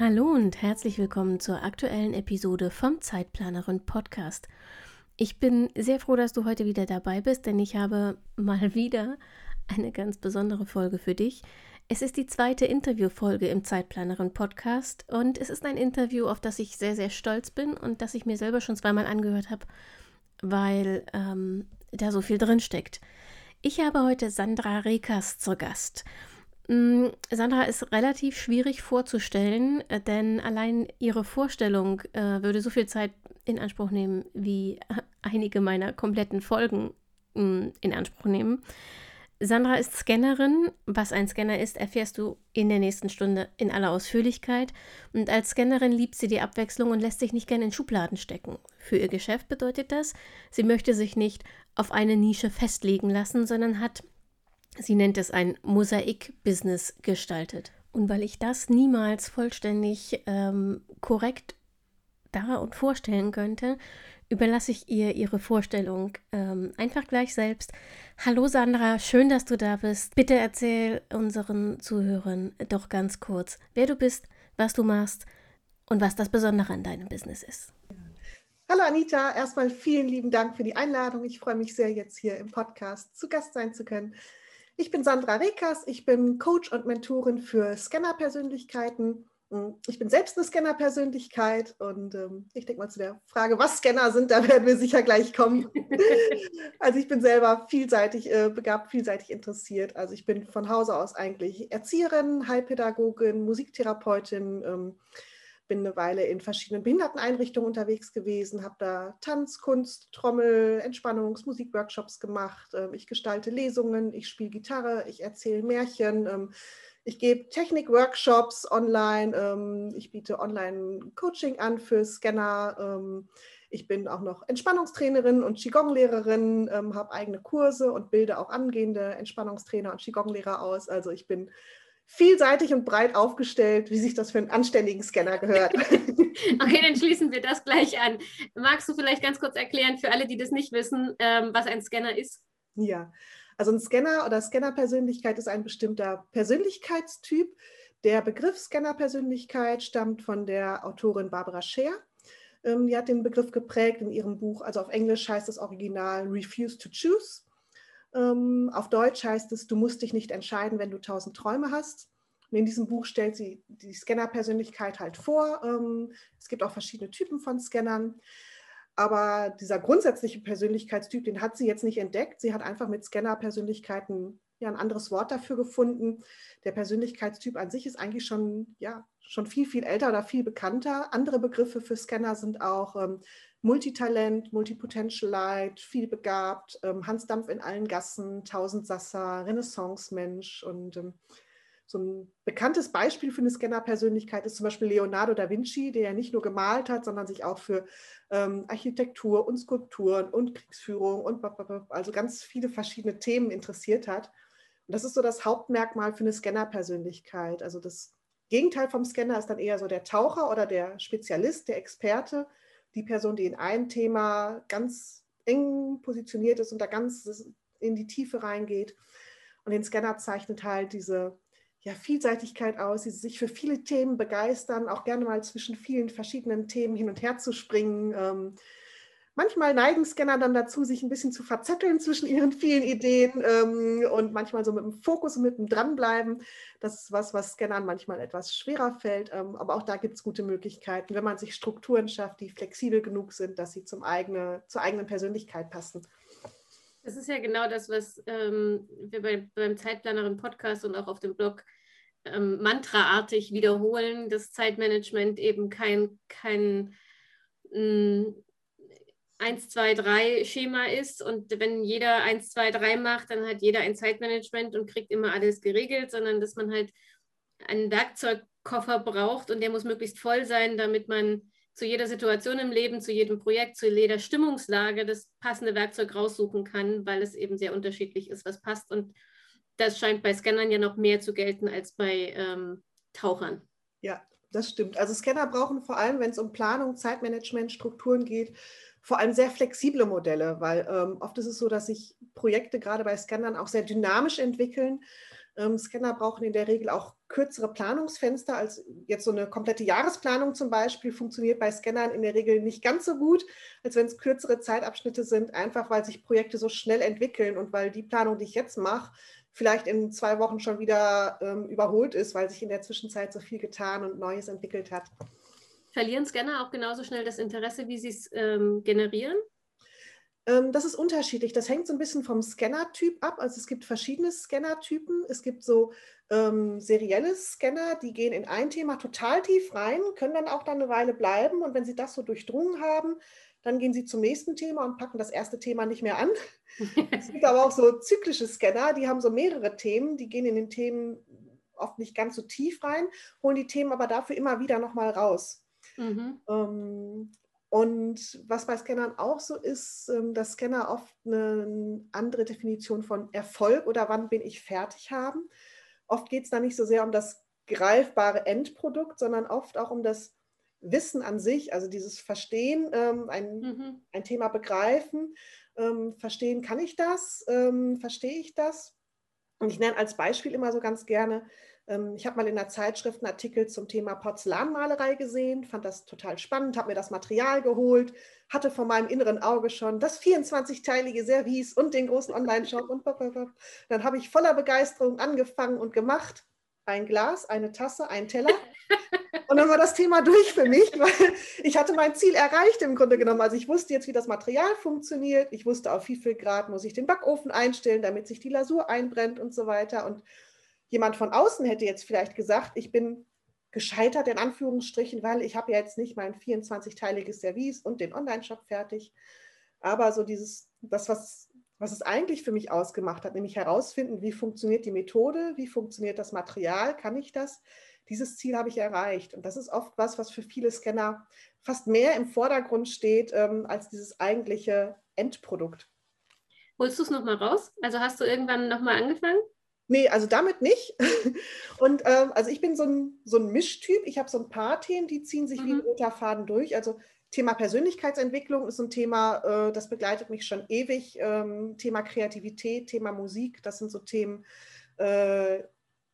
Hallo und herzlich willkommen zur aktuellen Episode vom Zeitplanerin Podcast. Ich bin sehr froh, dass du heute wieder dabei bist, denn ich habe mal wieder eine ganz besondere Folge für dich. Es ist die zweite Interviewfolge im Zeitplanerin Podcast und es ist ein Interview, auf das ich sehr, sehr stolz bin und das ich mir selber schon zweimal angehört habe, weil ähm, da so viel drin steckt. Ich habe heute Sandra Rekas zu Gast. Mm, Sandra ist relativ schwierig vorzustellen, äh, denn allein ihre Vorstellung äh, würde so viel Zeit in Anspruch nehmen, wie einige meiner kompletten Folgen mh, mm, in Anspruch nehmen. Sandra ist Scannerin. Was ein Scanner ist, erfährst du in der nächsten Stunde in aller Ausführlichkeit. Und als Scannerin liebt sie die Abwechslung und lässt sich nicht gerne in Schubladen stecken. Für ihr Geschäft bedeutet das, sie möchte sich nicht auf eine Nische festlegen lassen, sondern hat Sie nennt es ein Mosaik-Business gestaltet. Und weil ich das niemals vollständig ähm, korrekt da und vorstellen könnte, überlasse ich ihr ihre Vorstellung ähm, einfach gleich selbst. Hallo Sandra, schön, dass du da bist. Bitte erzähl unseren Zuhörern doch ganz kurz, wer du bist, was du machst und was das Besondere an deinem Business ist. Hallo Anita, erstmal vielen lieben Dank für die Einladung. Ich freue mich sehr, jetzt hier im Podcast zu Gast sein zu können. Ich bin Sandra Rekas, ich bin Coach und Mentorin für Scanner-Persönlichkeiten. Hm, ich bin selbst eine Scanner-Persönlichkeit und ähm, ich denke mal zu der Frage, was Scanner sind, da werden wir sicher gleich kommen. also ich bin selber vielseitig äh, begabt, vielseitig interessiert. Also ich bin von Hause aus eigentlich Erzieherin, Heilpädagogin, Musiktherapeutin. Ähm, bin eine Weile in verschiedenen Behinderteneinrichtungen unterwegs gewesen, habe da Tanz, Kunst, Trommel, Entspannungs-, Musikworkshops gemacht. Ähm, ich gestalte Lesungen, ich spiele Gitarre, ich erzähle Märchen. Ähm, ich gebe Technik-Workshops online. Ähm, ich biete Online-Coaching an für Scanner. Ich bin auch noch Entspannungstrainerin und Qigong-Lehrerin, habe eigene Kurse und bilde auch angehende Entspannungstrainer und Qigong-Lehrer aus. Also ich bin vielseitig und breit aufgestellt, wie sich das für einen anständigen Scanner gehört. okay, dann schließen wir das gleich an. Magst du vielleicht ganz kurz erklären für alle, die das nicht wissen, ähm, was ein Scanner ist? Ja, also ein Scanner oder Scannerpersönlichkeit ist ein bestimmter Persönlichkeitstyp. Der Begriff Scannerpersönlichkeit stammt von der Autorin Barbara Scher. Ähm, die hat den Begriff geprägt in ihrem Buch, also auf Englisch heißt das Original Refuse to Choose. Ähm, auf Deutsch heißt es, du musst dich nicht entscheiden, wenn du tausend Träume hast. Und in diesem Buch stellt sie die Scanner-Persönlichkeit halt vor. Ähm, es gibt auch verschiedene Typen von Scannern. Aber dieser grundsätzliche Persönlichkeitstyp, den hat sie jetzt nicht entdeckt. Sie hat einfach mit Scanner-Persönlichkeiten ja ein anderes Wort dafür gefunden. Der Persönlichkeitstyp an sich ist eigentlich schon, ja, schon viel, viel älter oder viel bekannter. Andere Begriffe für Scanner sind auch ähm, Multitalent, Multipotentialite, vielbegabt, ähm, Hans Dampf in allen Gassen, Tausendsasser, Renaissance-Mensch und ähm, so ein bekanntes Beispiel für eine Scanner-Persönlichkeit ist zum Beispiel Leonardo da Vinci, der ja nicht nur gemalt hat, sondern sich auch für ähm, Architektur und Skulpturen und Kriegsführung und also ganz viele verschiedene Themen interessiert hat. Und das ist so das Hauptmerkmal für eine Scanner-Persönlichkeit. Also das Gegenteil vom Scanner ist dann eher so der Taucher oder der Spezialist, der Experte, die Person, die in einem Thema ganz eng positioniert ist und da ganz in die Tiefe reingeht. Und den Scanner zeichnet halt diese ja, Vielseitigkeit aus, die sich für viele Themen begeistern, auch gerne mal zwischen vielen verschiedenen Themen hin und her zu springen. Ähm, manchmal neigen Scanner dann dazu, sich ein bisschen zu verzetteln zwischen ihren vielen Ideen ähm, und manchmal so mit dem Fokus und mit dem Dranbleiben. Das ist was, was Scannern manchmal etwas schwerer fällt. Ähm, aber auch da gibt es gute Möglichkeiten, wenn man sich Strukturen schafft, die flexibel genug sind, dass sie zum eigene, zur eigenen Persönlichkeit passen. Das ist ja genau das, was ähm, wir bei, beim Zeitplanerin Podcast und auch auf dem Blog ähm, mantraartig wiederholen, dass Zeitmanagement eben kein, kein mm, 1, 2, 3 Schema ist und wenn jeder 1, 2, 3 macht, dann hat jeder ein Zeitmanagement und kriegt immer alles geregelt, sondern dass man halt einen Werkzeugkoffer braucht und der muss möglichst voll sein, damit man zu jeder Situation im Leben, zu jedem Projekt, zu jeder Stimmungslage das passende Werkzeug raussuchen kann, weil es eben sehr unterschiedlich ist, was passt. Und das scheint bei Scannern ja noch mehr zu gelten als bei ähm, Tauchern. Ja, das stimmt. Also Scanner brauchen vor allem, wenn es um Planung, Zeitmanagement, Strukturen geht, vor allem sehr flexible Modelle, weil ähm, oft ist es so, dass sich Projekte gerade bei Scannern auch sehr dynamisch entwickeln. Ähm, Scanner brauchen in der Regel auch kürzere Planungsfenster als jetzt so eine komplette Jahresplanung zum Beispiel funktioniert bei Scannern in der Regel nicht ganz so gut, als wenn es kürzere Zeitabschnitte sind, einfach weil sich Projekte so schnell entwickeln und weil die Planung, die ich jetzt mache, vielleicht in zwei Wochen schon wieder ähm, überholt ist, weil sich in der Zwischenzeit so viel getan und Neues entwickelt hat. Verlieren Scanner auch genauso schnell das Interesse, wie sie es ähm, generieren? Ähm, das ist unterschiedlich. Das hängt so ein bisschen vom Scanner-Typ ab. Also es gibt verschiedene Scanner-Typen. Es gibt so ähm, serielle Scanner, die gehen in ein Thema total tief rein, können dann auch dann eine Weile bleiben. Und wenn sie das so durchdrungen haben, dann gehen sie zum nächsten Thema und packen das erste Thema nicht mehr an. es gibt aber auch so zyklische Scanner, die haben so mehrere Themen, die gehen in den Themen oft nicht ganz so tief rein, holen die Themen aber dafür immer wieder nochmal raus. Mhm. Ähm, und was bei Scannern auch so ist, ähm, dass Scanner oft eine andere Definition von Erfolg oder wann bin ich fertig haben. Oft geht es da nicht so sehr um das greifbare Endprodukt, sondern oft auch um das Wissen an sich, also dieses Verstehen, ähm, ein, mhm. ein Thema begreifen, verstehen, kann ich das, verstehe ich das? Und ich nenne als Beispiel immer so ganz gerne, ich habe mal in der Zeitschrift einen Artikel zum Thema Porzellanmalerei gesehen, fand das total spannend, habe mir das Material geholt, hatte vor meinem inneren Auge schon das 24-teilige Service und den großen Online-Shop und dann habe ich voller Begeisterung angefangen und gemacht. Ein Glas, eine Tasse, ein Teller. Und dann war das Thema durch für mich, weil ich hatte mein Ziel erreicht im Grunde genommen. Also ich wusste jetzt, wie das Material funktioniert. Ich wusste, auf wie viel Grad muss ich den Backofen einstellen, damit sich die Lasur einbrennt und so weiter. Und jemand von außen hätte jetzt vielleicht gesagt, ich bin gescheitert in Anführungsstrichen, weil ich habe ja jetzt nicht mein 24-teiliges Service und den Online-Shop fertig. Aber so dieses, das, was, was es eigentlich für mich ausgemacht hat, nämlich herausfinden, wie funktioniert die Methode, wie funktioniert das Material, kann ich das? dieses Ziel habe ich erreicht. Und das ist oft was, was für viele Scanner fast mehr im Vordergrund steht ähm, als dieses eigentliche Endprodukt. Holst du es nochmal raus? Also hast du irgendwann nochmal angefangen? Nee, also damit nicht. Und ähm, also ich bin so ein, so ein Mischtyp. Ich habe so ein paar Themen, die ziehen sich mhm. wie ein mhm. roter Faden durch. Also Thema Persönlichkeitsentwicklung ist ein Thema, äh, das begleitet mich schon ewig. Ähm, Thema Kreativität, Thema Musik, das sind so Themen, äh,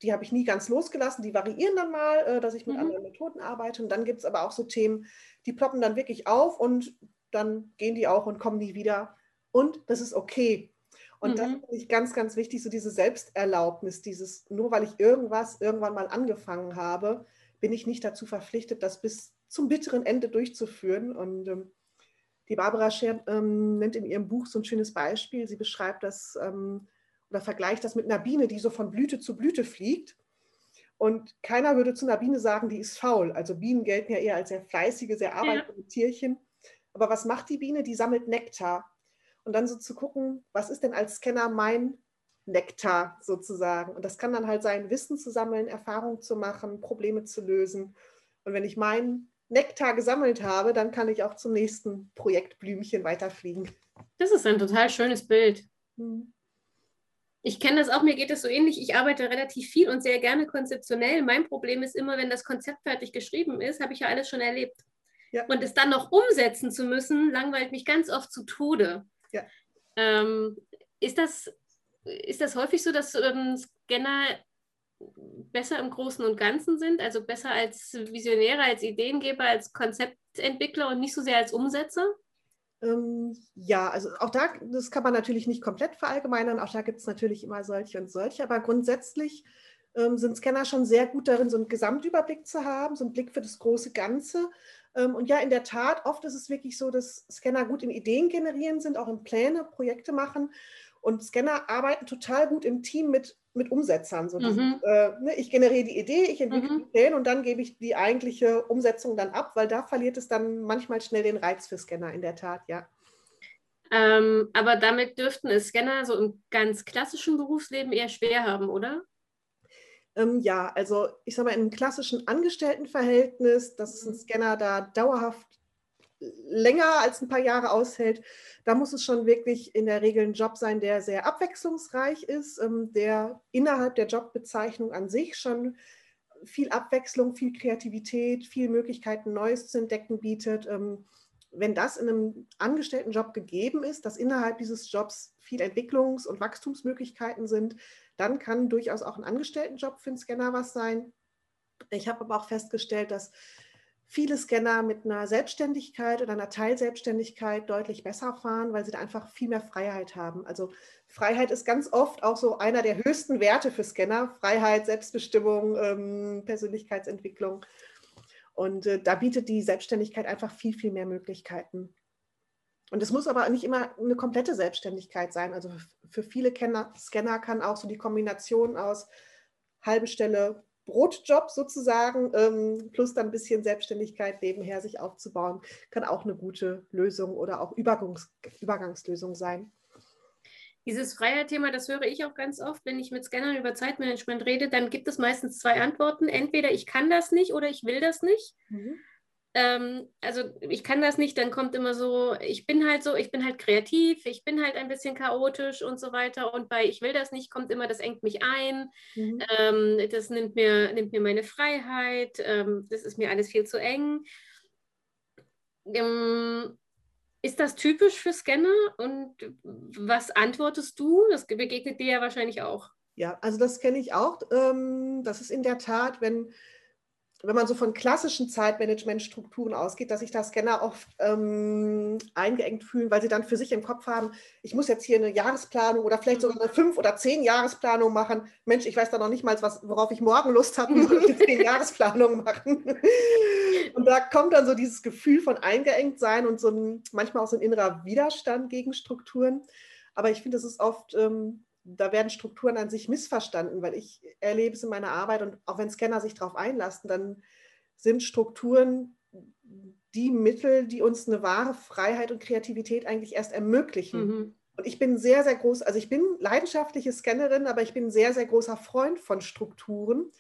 die habe ich nie ganz losgelassen. Die variieren dann mal, äh, dass ich mit mhm. anderen Methoden arbeite. Und dann gibt es aber auch so Themen, die ploppen dann wirklich auf und dann gehen die auch und kommen nie wieder. Und das ist okay. Und mhm. das finde ich ganz, ganz wichtig, so diese Selbsterlaubnis, dieses, nur weil ich irgendwas irgendwann mal angefangen habe, bin ich nicht dazu verpflichtet, das bis zum bitteren Ende durchzuführen. Und ähm, die Barbara Scher ähm, nennt in ihrem Buch so ein schönes Beispiel. Sie beschreibt das ähm, oder vergleicht das mit einer Biene, die so von Blüte zu Blüte fliegt. Und keiner würde zu einer Biene sagen, die ist faul. Also Bienen gelten ja eher als sehr fleißige, sehr arbeitende ja. Tierchen. Aber was macht die Biene? Die sammelt Nektar. Und dann so zu gucken, was ist denn als Scanner mein Nektar sozusagen? Und das kann dann halt sein, Wissen zu sammeln, Erfahrungen zu machen, Probleme zu lösen. Und wenn ich meinen Nektar gesammelt habe, dann kann ich auch zum nächsten Projektblümchen weiterfliegen. Das ist ein total schönes Bild. Hm. Ich kenne das auch, mir geht es so ähnlich. Ich arbeite relativ viel und sehr gerne konzeptionell. Mein Problem ist immer, wenn das Konzept fertig geschrieben ist, habe ich ja alles schon erlebt. Ja. Und es dann noch umsetzen zu müssen, langweilt mich ganz oft zu Tode. Ja. Ähm, ist, das, ist das häufig so, dass ähm, Scanner besser im Großen und Ganzen sind, also besser als Visionäre, als Ideengeber, als Konzeptentwickler und nicht so sehr als Umsetzer? Ähm, ja, also auch da, das kann man natürlich nicht komplett verallgemeinern, auch da gibt es natürlich immer solche und solche, aber grundsätzlich ähm, sind Scanner schon sehr gut darin, so einen Gesamtüberblick zu haben, so einen Blick für das große Ganze. Ähm, und ja, in der Tat, oft ist es wirklich so, dass Scanner gut in Ideen generieren sind, auch in Pläne, Projekte machen. Und Scanner arbeiten total gut im Team mit mit Umsetzern. So dieses, mhm. äh, ne, ich generiere die Idee, ich entwickle mhm. die Pläne und dann gebe ich die eigentliche Umsetzung dann ab, weil da verliert es dann manchmal schnell den Reiz für Scanner, in der Tat, ja. Ähm, aber damit dürften es Scanner so im ganz klassischen Berufsleben eher schwer haben, oder? Ähm, ja, also ich sage mal, im klassischen Angestelltenverhältnis, dass ein Scanner da dauerhaft länger als ein paar Jahre aushält, da muss es schon wirklich in der Regel ein Job sein, der sehr abwechslungsreich ist, ähm, der innerhalb der Jobbezeichnung an sich schon viel Abwechslung, viel Kreativität, viel Möglichkeiten, Neues zu entdecken bietet. Ähm, wenn das in einem Angestelltenjob gegeben ist, dass innerhalb dieses Jobs viel Entwicklungs- und Wachstumsmöglichkeiten sind, dann kann durchaus auch ein Angestelltenjob für einen Scanner was sein. Ich habe aber auch festgestellt, dass viele Scanner mit einer Selbstständigkeit oder einer Teilselbstständigkeit deutlich besser fahren, weil sie da einfach viel mehr Freiheit haben. Also Freiheit ist ganz oft auch so einer der höchsten Werte für Scanner. Freiheit, Selbstbestimmung, ähm, Persönlichkeitsentwicklung. Und äh, da bietet die Selbstständigkeit einfach viel, viel mehr Möglichkeiten. Und es muss aber nicht immer eine komplette Selbstständigkeit sein. Also für viele Kenner, Scanner kann auch so die Kombination aus halbe Stelle Brotjob sozusagen, ähm, plus dann ein bisschen Selbstständigkeit nebenher sich aufzubauen, kann auch eine gute Lösung oder auch Übergangs Übergangslösung sein. Dieses Freiheit-Thema, das höre ich auch ganz oft, wenn ich mit Scannern über Zeitmanagement rede, dann gibt es meistens zwei Antworten. Entweder ich kann das nicht oder ich will das nicht. Mhm ähm, also ich kann das nicht, dann kommt immer so, ich bin halt so, ich bin halt kreativ, ich bin halt ein bisschen chaotisch und so weiter. Und bei ich will das nicht, kommt immer, das engt mich ein, mhm. ähm, das nimmt mir, nimmt mir meine Freiheit, ähm, das ist mir alles viel zu eng. Ähm, ist das typisch für Scanner und was antwortest du? Das begegnet dir ja wahrscheinlich auch. Ja, also das kenne ich auch. Ähm, das ist in der Tat, wenn wenn man so von klassischen Zeitmanagementstrukturen ausgeht, dass sich da Scanner oft ähm, eingeengt fühlen, weil sie dann für sich im Kopf haben, ich muss jetzt hier eine Jahresplanung oder vielleicht sogar eine fünf- oder zehn Jahresplanung machen. Mensch, ich weiß da noch nicht mal, was, worauf ich morgen Lust habe, soll ich zehn Jahresplanung machen? Und da kommt dann so dieses Gefühl von eingeengt sein und so ein, manchmal auch so ein innerer Widerstand gegen Strukturen. Aber ich finde, das ist oft ähm, da werden Strukturen an sich missverstanden, weil ich erlebe es in meiner Arbeit und auch wenn Scanner sich darauf einlassen, dann sind Strukturen die Mittel, die uns eine wahre Freiheit und Kreativität eigentlich erst ermöglichen. Mhm. Und ich bin sehr, sehr groß, also ich bin leidenschaftliche Scannerin, aber ich bin ein sehr, sehr großer Freund von Strukturen,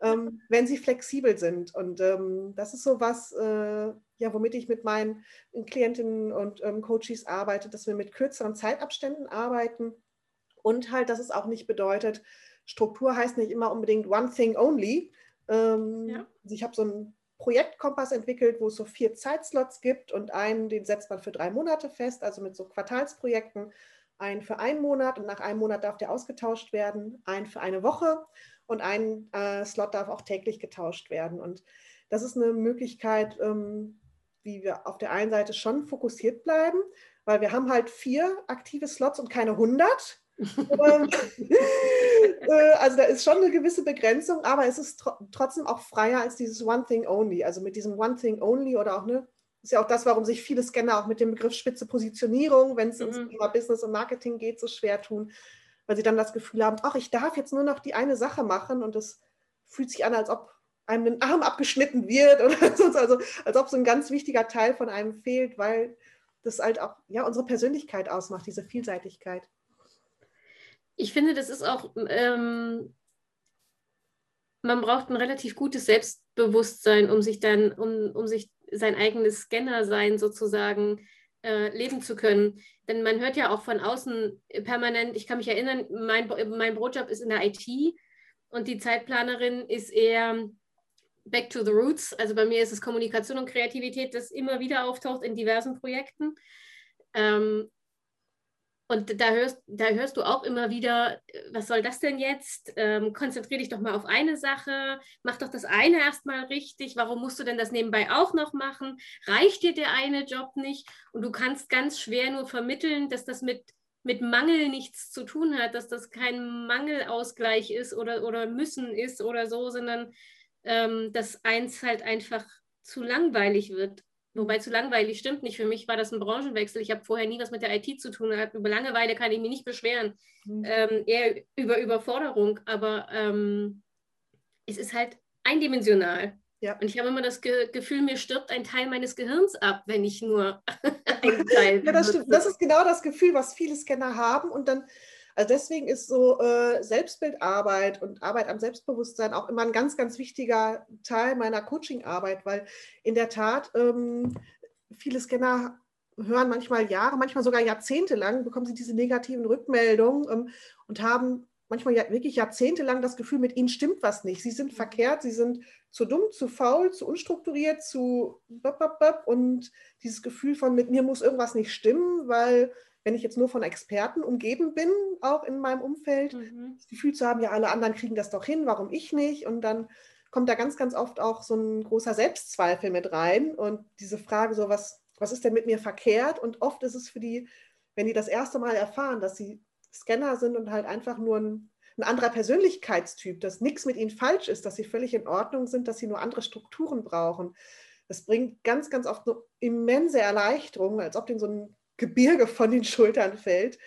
ähm, wenn sie flexibel sind. Und ähm, das ist so was, äh, ja, womit ich mit meinen Klientinnen und ähm, Coaches arbeite, dass wir mit kürzeren Zeitabständen arbeiten und halt, dass es auch nicht bedeutet, Struktur heißt nicht immer unbedingt one thing only. Ähm, ja. also ich habe so einen Projektkompass entwickelt, wo es so vier Zeitslots gibt und einen, den setzt man für drei Monate fest, also mit so Quartalsprojekten. Einen für einen Monat und nach einem Monat darf der ausgetauscht werden, einen für eine Woche und ein äh, Slot darf auch täglich getauscht werden. Und das ist eine Möglichkeit, ähm, wie wir auf der einen Seite schon fokussiert bleiben, weil wir haben halt vier aktive Slots und keine 100. Äh, also da ist schon eine gewisse Begrenzung, aber es ist tr trotzdem auch freier als dieses One Thing Only. Also mit diesem One Thing Only oder auch, ne, ist ja auch das, warum sich viele Scanner auch mit dem Begriff spitze Positionierung, wenn es mhm. ums Thema Business und Marketing geht, so schwer tun, weil sie dann das Gefühl haben, ach, ich darf jetzt nur noch die eine Sache machen und das fühlt sich an, als ob einem ein Arm abgeschnitten wird oder sonst, also als ob so ein ganz wichtiger Teil von einem fehlt, weil das halt auch ja unsere Persönlichkeit ausmacht, diese Vielseitigkeit ich finde, das ist auch, ähm, man braucht ein relativ gutes Selbstbewusstsein, um sich dann, um, um sich sein eigenes Scanner-Sein sozusagen äh, leben zu können. Denn man hört ja auch von außen permanent, ich kann mich erinnern, mein, mein Brotjob ist in der IT und die Zeitplanerin ist eher back to the roots. Also bei mir ist es Kommunikation und Kreativität, das immer wieder auftaucht in diversen Projekten. Ähm, und da hörst, da hörst du auch immer wieder, was soll das denn jetzt? Ähm, konzentrier dich doch mal auf eine Sache, mach doch das eine erstmal richtig. Warum musst du denn das nebenbei auch noch machen? Reicht dir der eine Job nicht? Und du kannst ganz schwer nur vermitteln, dass das mit, mit Mangel nichts zu tun hat, dass das kein Mangelausgleich ist oder, oder müssen ist oder so, sondern ähm, dass eins halt einfach zu langweilig wird. Wobei zu langweilig stimmt nicht. Für mich war das ein Branchenwechsel. Ich habe vorher nie was mit der IT zu tun gehabt. Über Langeweile kann ich mich nicht beschweren. Mhm. Ähm, eher über Überforderung. Aber ähm, es ist halt eindimensional. Ja. Und ich habe immer das Ge Gefühl, mir stirbt ein Teil meines Gehirns ab, wenn ich nur einen Teil. ja, das, stimmt. das ist genau das Gefühl, was viele Scanner haben. Und dann Also deswegen ist so äh, Selbstbildarbeit und Arbeit am Selbstbewusstsein auch immer ein ganz, ganz wichtiger Teil meiner Coachingarbeit, weil in der Tat ähm, viele Scanner hören manchmal Jahre, manchmal sogar Jahrzehnte lang, bekommen sie diese negativen Rückmeldungen ähm, und haben manchmal ja, wirklich jahrzehntelang das Gefühl, mit ihnen stimmt was nicht. Sie sind verkehrt, sie sind zu dumm, zu faul, zu unstrukturiert, zu und dieses Gefühl von, mit mir muss irgendwas nicht stimmen, weil wenn ich jetzt nur von Experten umgeben bin, auch in meinem Umfeld, mhm. das Gefühl zu haben, ja, alle anderen kriegen das doch hin, warum ich nicht? Und dann kommt da ganz, ganz oft auch so ein großer Selbstzweifel mit rein und diese Frage so, was, was ist denn mit mir verkehrt? Und oft ist es für die, wenn die das erste Mal erfahren, dass sie Scanner sind und halt einfach nur ein, ein anderer Persönlichkeitstyp, dass nichts mit ihnen falsch ist, dass sie völlig in Ordnung sind, dass sie nur andere Strukturen brauchen. Das bringt ganz, ganz oft eine immense Erleichterung, als ob denen so ein Gebirge von den Schultern fällt.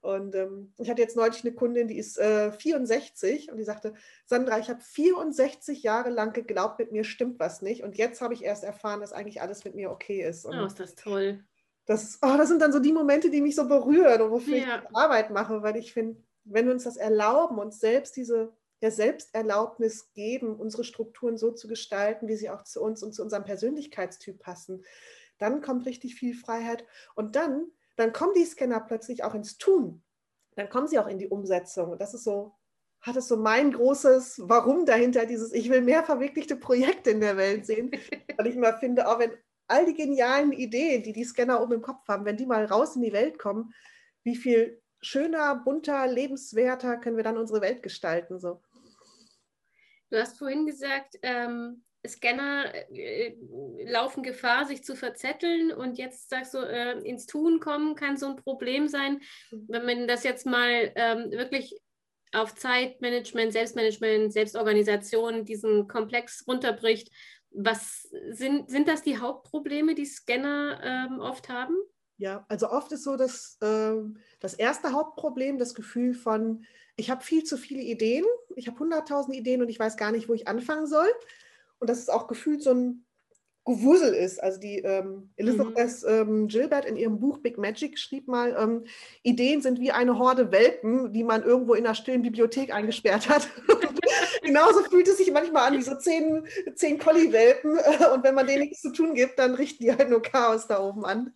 Und ähm, ich hatte jetzt neulich eine Kundin, die ist äh, 64 und die sagte, Sandra, ich habe 64 Jahre lang geglaubt, mit mir stimmt was nicht. Und jetzt habe ich erst erfahren, dass eigentlich alles mit mir okay ist. Und oh, ist das toll das, oh, das sind dann so die Momente, die mich so berühren und wofür ja. ich Arbeit mache, weil ich finde, wenn wir uns das erlauben, uns selbst diese ja, Selbsterlaubnis geben, unsere Strukturen so zu gestalten, wie sie auch zu uns und zu unserem Persönlichkeitstyp passen, dann kommt richtig viel Freiheit. Und dann, dann kommen die Scanner plötzlich auch ins Tun. Dann kommen sie auch in die Umsetzung. Und das ist so, hat es so mein großes Warum dahinter, dieses, ich will mehr verwirklichte Projekte in der Welt sehen. Weil ich immer finde, auch wenn all die genialen Ideen, die die Scanner oben im Kopf haben, wenn die mal raus in die Welt kommen, wie viel schöner, bunter, lebenswerter können wir dann unsere Welt gestalten. So. Du hast vorhin gesagt, ähm, Scanner äh, laufen Gefahr, sich zu verzetteln und jetzt sagst du, äh, ins Tun kommen kann so ein Problem sein. Mhm. Wenn man das jetzt mal ähm, wirklich auf Zeitmanagement, Selbstmanagement, Selbstorganisation, diesen Komplex runterbricht, was sind, sind das die Hauptprobleme, die Scanner ähm, oft haben? Ja, also oft ist so, dass ähm, das erste Hauptproblem das Gefühl von, ich habe viel zu viele Ideen, ich habe hunderttausend Ideen und ich weiß gar nicht, wo ich anfangen soll. Und das ist auch gefühlt so ein Gewusel ist. Also die ähm, Elizabeth mhm. ähm, Gilbert in ihrem Buch Big Magic schrieb mal, ähm, Ideen sind wie eine Horde Welpen, die man irgendwo in einer stillen Bibliothek eingesperrt hat. Genauso fühlt es sich manchmal an wie so zehn, zehn Collie-Welpen. Und wenn man denen nichts zu tun gibt, dann richten die halt nur Chaos da oben an.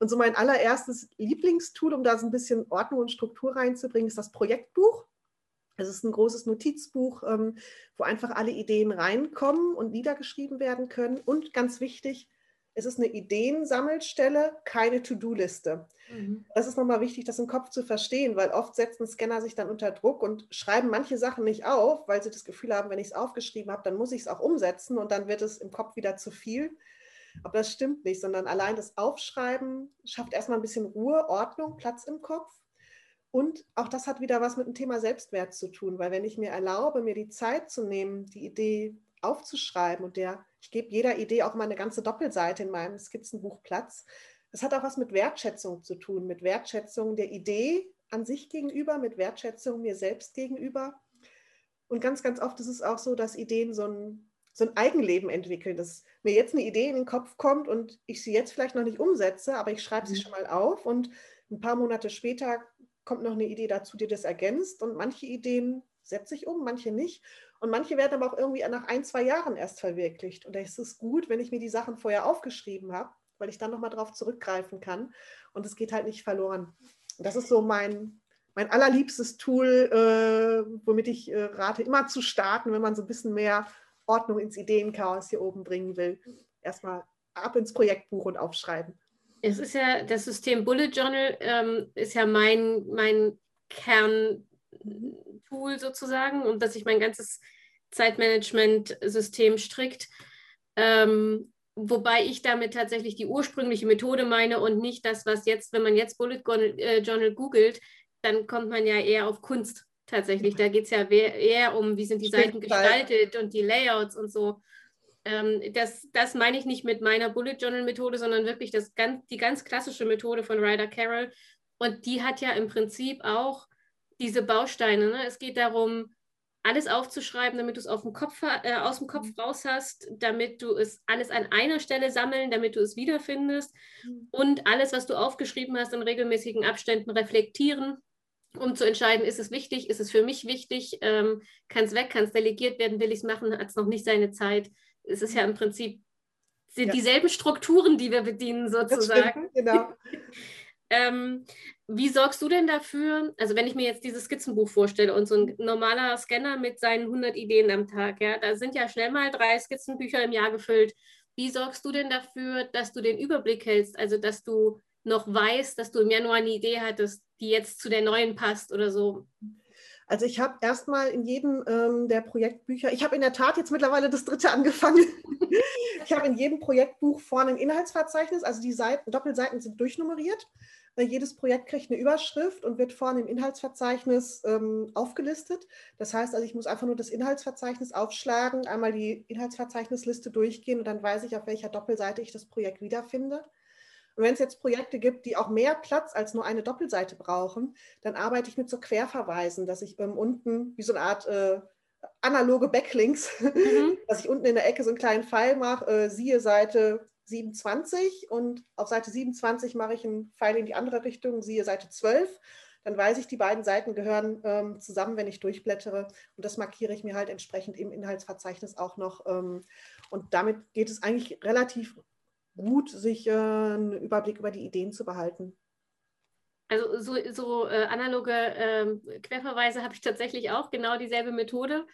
Und so mein allererstes Lieblingstool, um da so ein bisschen Ordnung und Struktur reinzubringen, ist das Projektbuch. Es ist ein großes Notizbuch, ähm, wo einfach alle Ideen reinkommen und niedergeschrieben werden können. Und ganz wichtig, es ist eine Ideensammelstelle, keine To-Do-Liste. Mhm. Das ist nochmal wichtig, das im Kopf zu verstehen, weil oft setzen Scanner sich dann unter Druck und schreiben manche Sachen nicht auf, weil sie das Gefühl haben, wenn ich es aufgeschrieben habe, dann muss ich es auch umsetzen und dann wird es im Kopf wieder zu viel. Aber das stimmt nicht, sondern allein das Aufschreiben schafft erstmal ein bisschen Ruhe, Ordnung, Platz im Kopf. Und auch das hat wieder was mit dem Thema Selbstwert zu tun, weil wenn ich mir erlaube, mir die Zeit zu nehmen, die Idee aufzuschreiben und der, ich gebe jeder Idee auch mal eine ganze Doppelseite in meinem Skizzenbuch Platz, das hat auch was mit Wertschätzung zu tun, mit Wertschätzung der Idee an sich gegenüber, mit Wertschätzung mir selbst gegenüber. Und ganz, ganz oft ist es auch so, dass Ideen so ein, so ein Eigenleben entwickeln, dass mir jetzt eine Idee in den Kopf kommt und ich sie jetzt vielleicht noch nicht umsetze, aber ich schreibe sie mhm. schon mal auf und ein paar Monate später kommt noch eine Idee dazu, die das ergänzt. Und manche Ideen setze ich um, manche nicht. Und manche werden aber auch irgendwie nach ein, zwei Jahren erst verwirklicht. Und da ist es gut, wenn ich mir die Sachen vorher aufgeschrieben habe, weil ich dann nochmal darauf zurückgreifen kann. Und es geht halt nicht verloren. Und das ist so mein, mein allerliebstes Tool, äh, womit ich äh, rate, immer zu starten, wenn man so ein bisschen mehr Ordnung ins Ideenchaos hier oben bringen will. Erstmal ab ins Projektbuch und aufschreiben. Es ist ja, das System Bullet Journal ähm, ist ja mein, mein Kerntool sozusagen und dass sich mein ganzes Zeitmanagement-System strickt. Ähm, wobei ich damit tatsächlich die ursprüngliche Methode meine und nicht das, was jetzt, wenn man jetzt Bullet äh, Journal googelt, dann kommt man ja eher auf Kunst tatsächlich. Da geht es ja eher um, wie sind die Seiten gestaltet und die Layouts und so. Ähm, das, das meine ich nicht mit meiner Bullet Journal Methode, sondern wirklich das ganz, die ganz klassische Methode von Ryder Carroll. Und die hat ja im Prinzip auch diese Bausteine. Ne? Es geht darum, alles aufzuschreiben, damit du es auf dem Kopf, äh, aus dem Kopf mhm. raus hast, damit du es alles an einer Stelle sammeln, damit du es wiederfindest mhm. und alles, was du aufgeschrieben hast, in regelmäßigen Abständen reflektieren, um zu entscheiden, ist es wichtig, ist es für mich wichtig, ähm, kann es weg, kann es delegiert werden, will ich es machen, hat es noch nicht seine Zeit. Es ist ja im Prinzip sind ja. dieselben Strukturen, die wir bedienen sozusagen. genau. ähm, wie sorgst du denn dafür, also wenn ich mir jetzt dieses Skizzenbuch vorstelle und so ein normaler Scanner mit seinen 100 Ideen am Tag, ja, da sind ja schnell mal drei Skizzenbücher im Jahr gefüllt. Wie sorgst du denn dafür, dass du den Überblick hältst, also dass du noch weißt, dass du im Januar eine Idee hattest, die jetzt zu der neuen passt oder so? Also ich habe erstmal in jedem ähm, der Projektbücher, ich habe in der Tat jetzt mittlerweile das dritte angefangen. ich habe in jedem Projektbuch vorne ein Inhaltsverzeichnis, also die Seiten, Doppelseiten sind durchnummeriert. Äh, jedes Projekt kriegt eine Überschrift und wird vorne im Inhaltsverzeichnis ähm, aufgelistet. Das heißt also, ich muss einfach nur das Inhaltsverzeichnis aufschlagen, einmal die Inhaltsverzeichnisliste durchgehen und dann weiß ich, auf welcher Doppelseite ich das Projekt wiederfinde. Und wenn es jetzt Projekte gibt, die auch mehr Platz als nur eine Doppelseite brauchen, dann arbeite ich mit so Querverweisen, dass ich ähm, unten wie so eine Art äh, analoge Backlinks, mhm. dass ich unten in der Ecke so einen kleinen Pfeil mache, äh, siehe Seite 27 und auf Seite 27 mache ich einen Pfeil in die andere Richtung, siehe Seite 12. Dann weiß ich, die beiden Seiten gehören ähm, zusammen, wenn ich durchblättere. Und das markiere ich mir halt entsprechend im Inhaltsverzeichnis auch noch. Ähm, und damit geht es eigentlich relativ gut, sich äh, einen Überblick über die Ideen zu behalten. Also so, so äh, analoge äh, Querverweise habe ich tatsächlich auch, genau dieselbe Methode.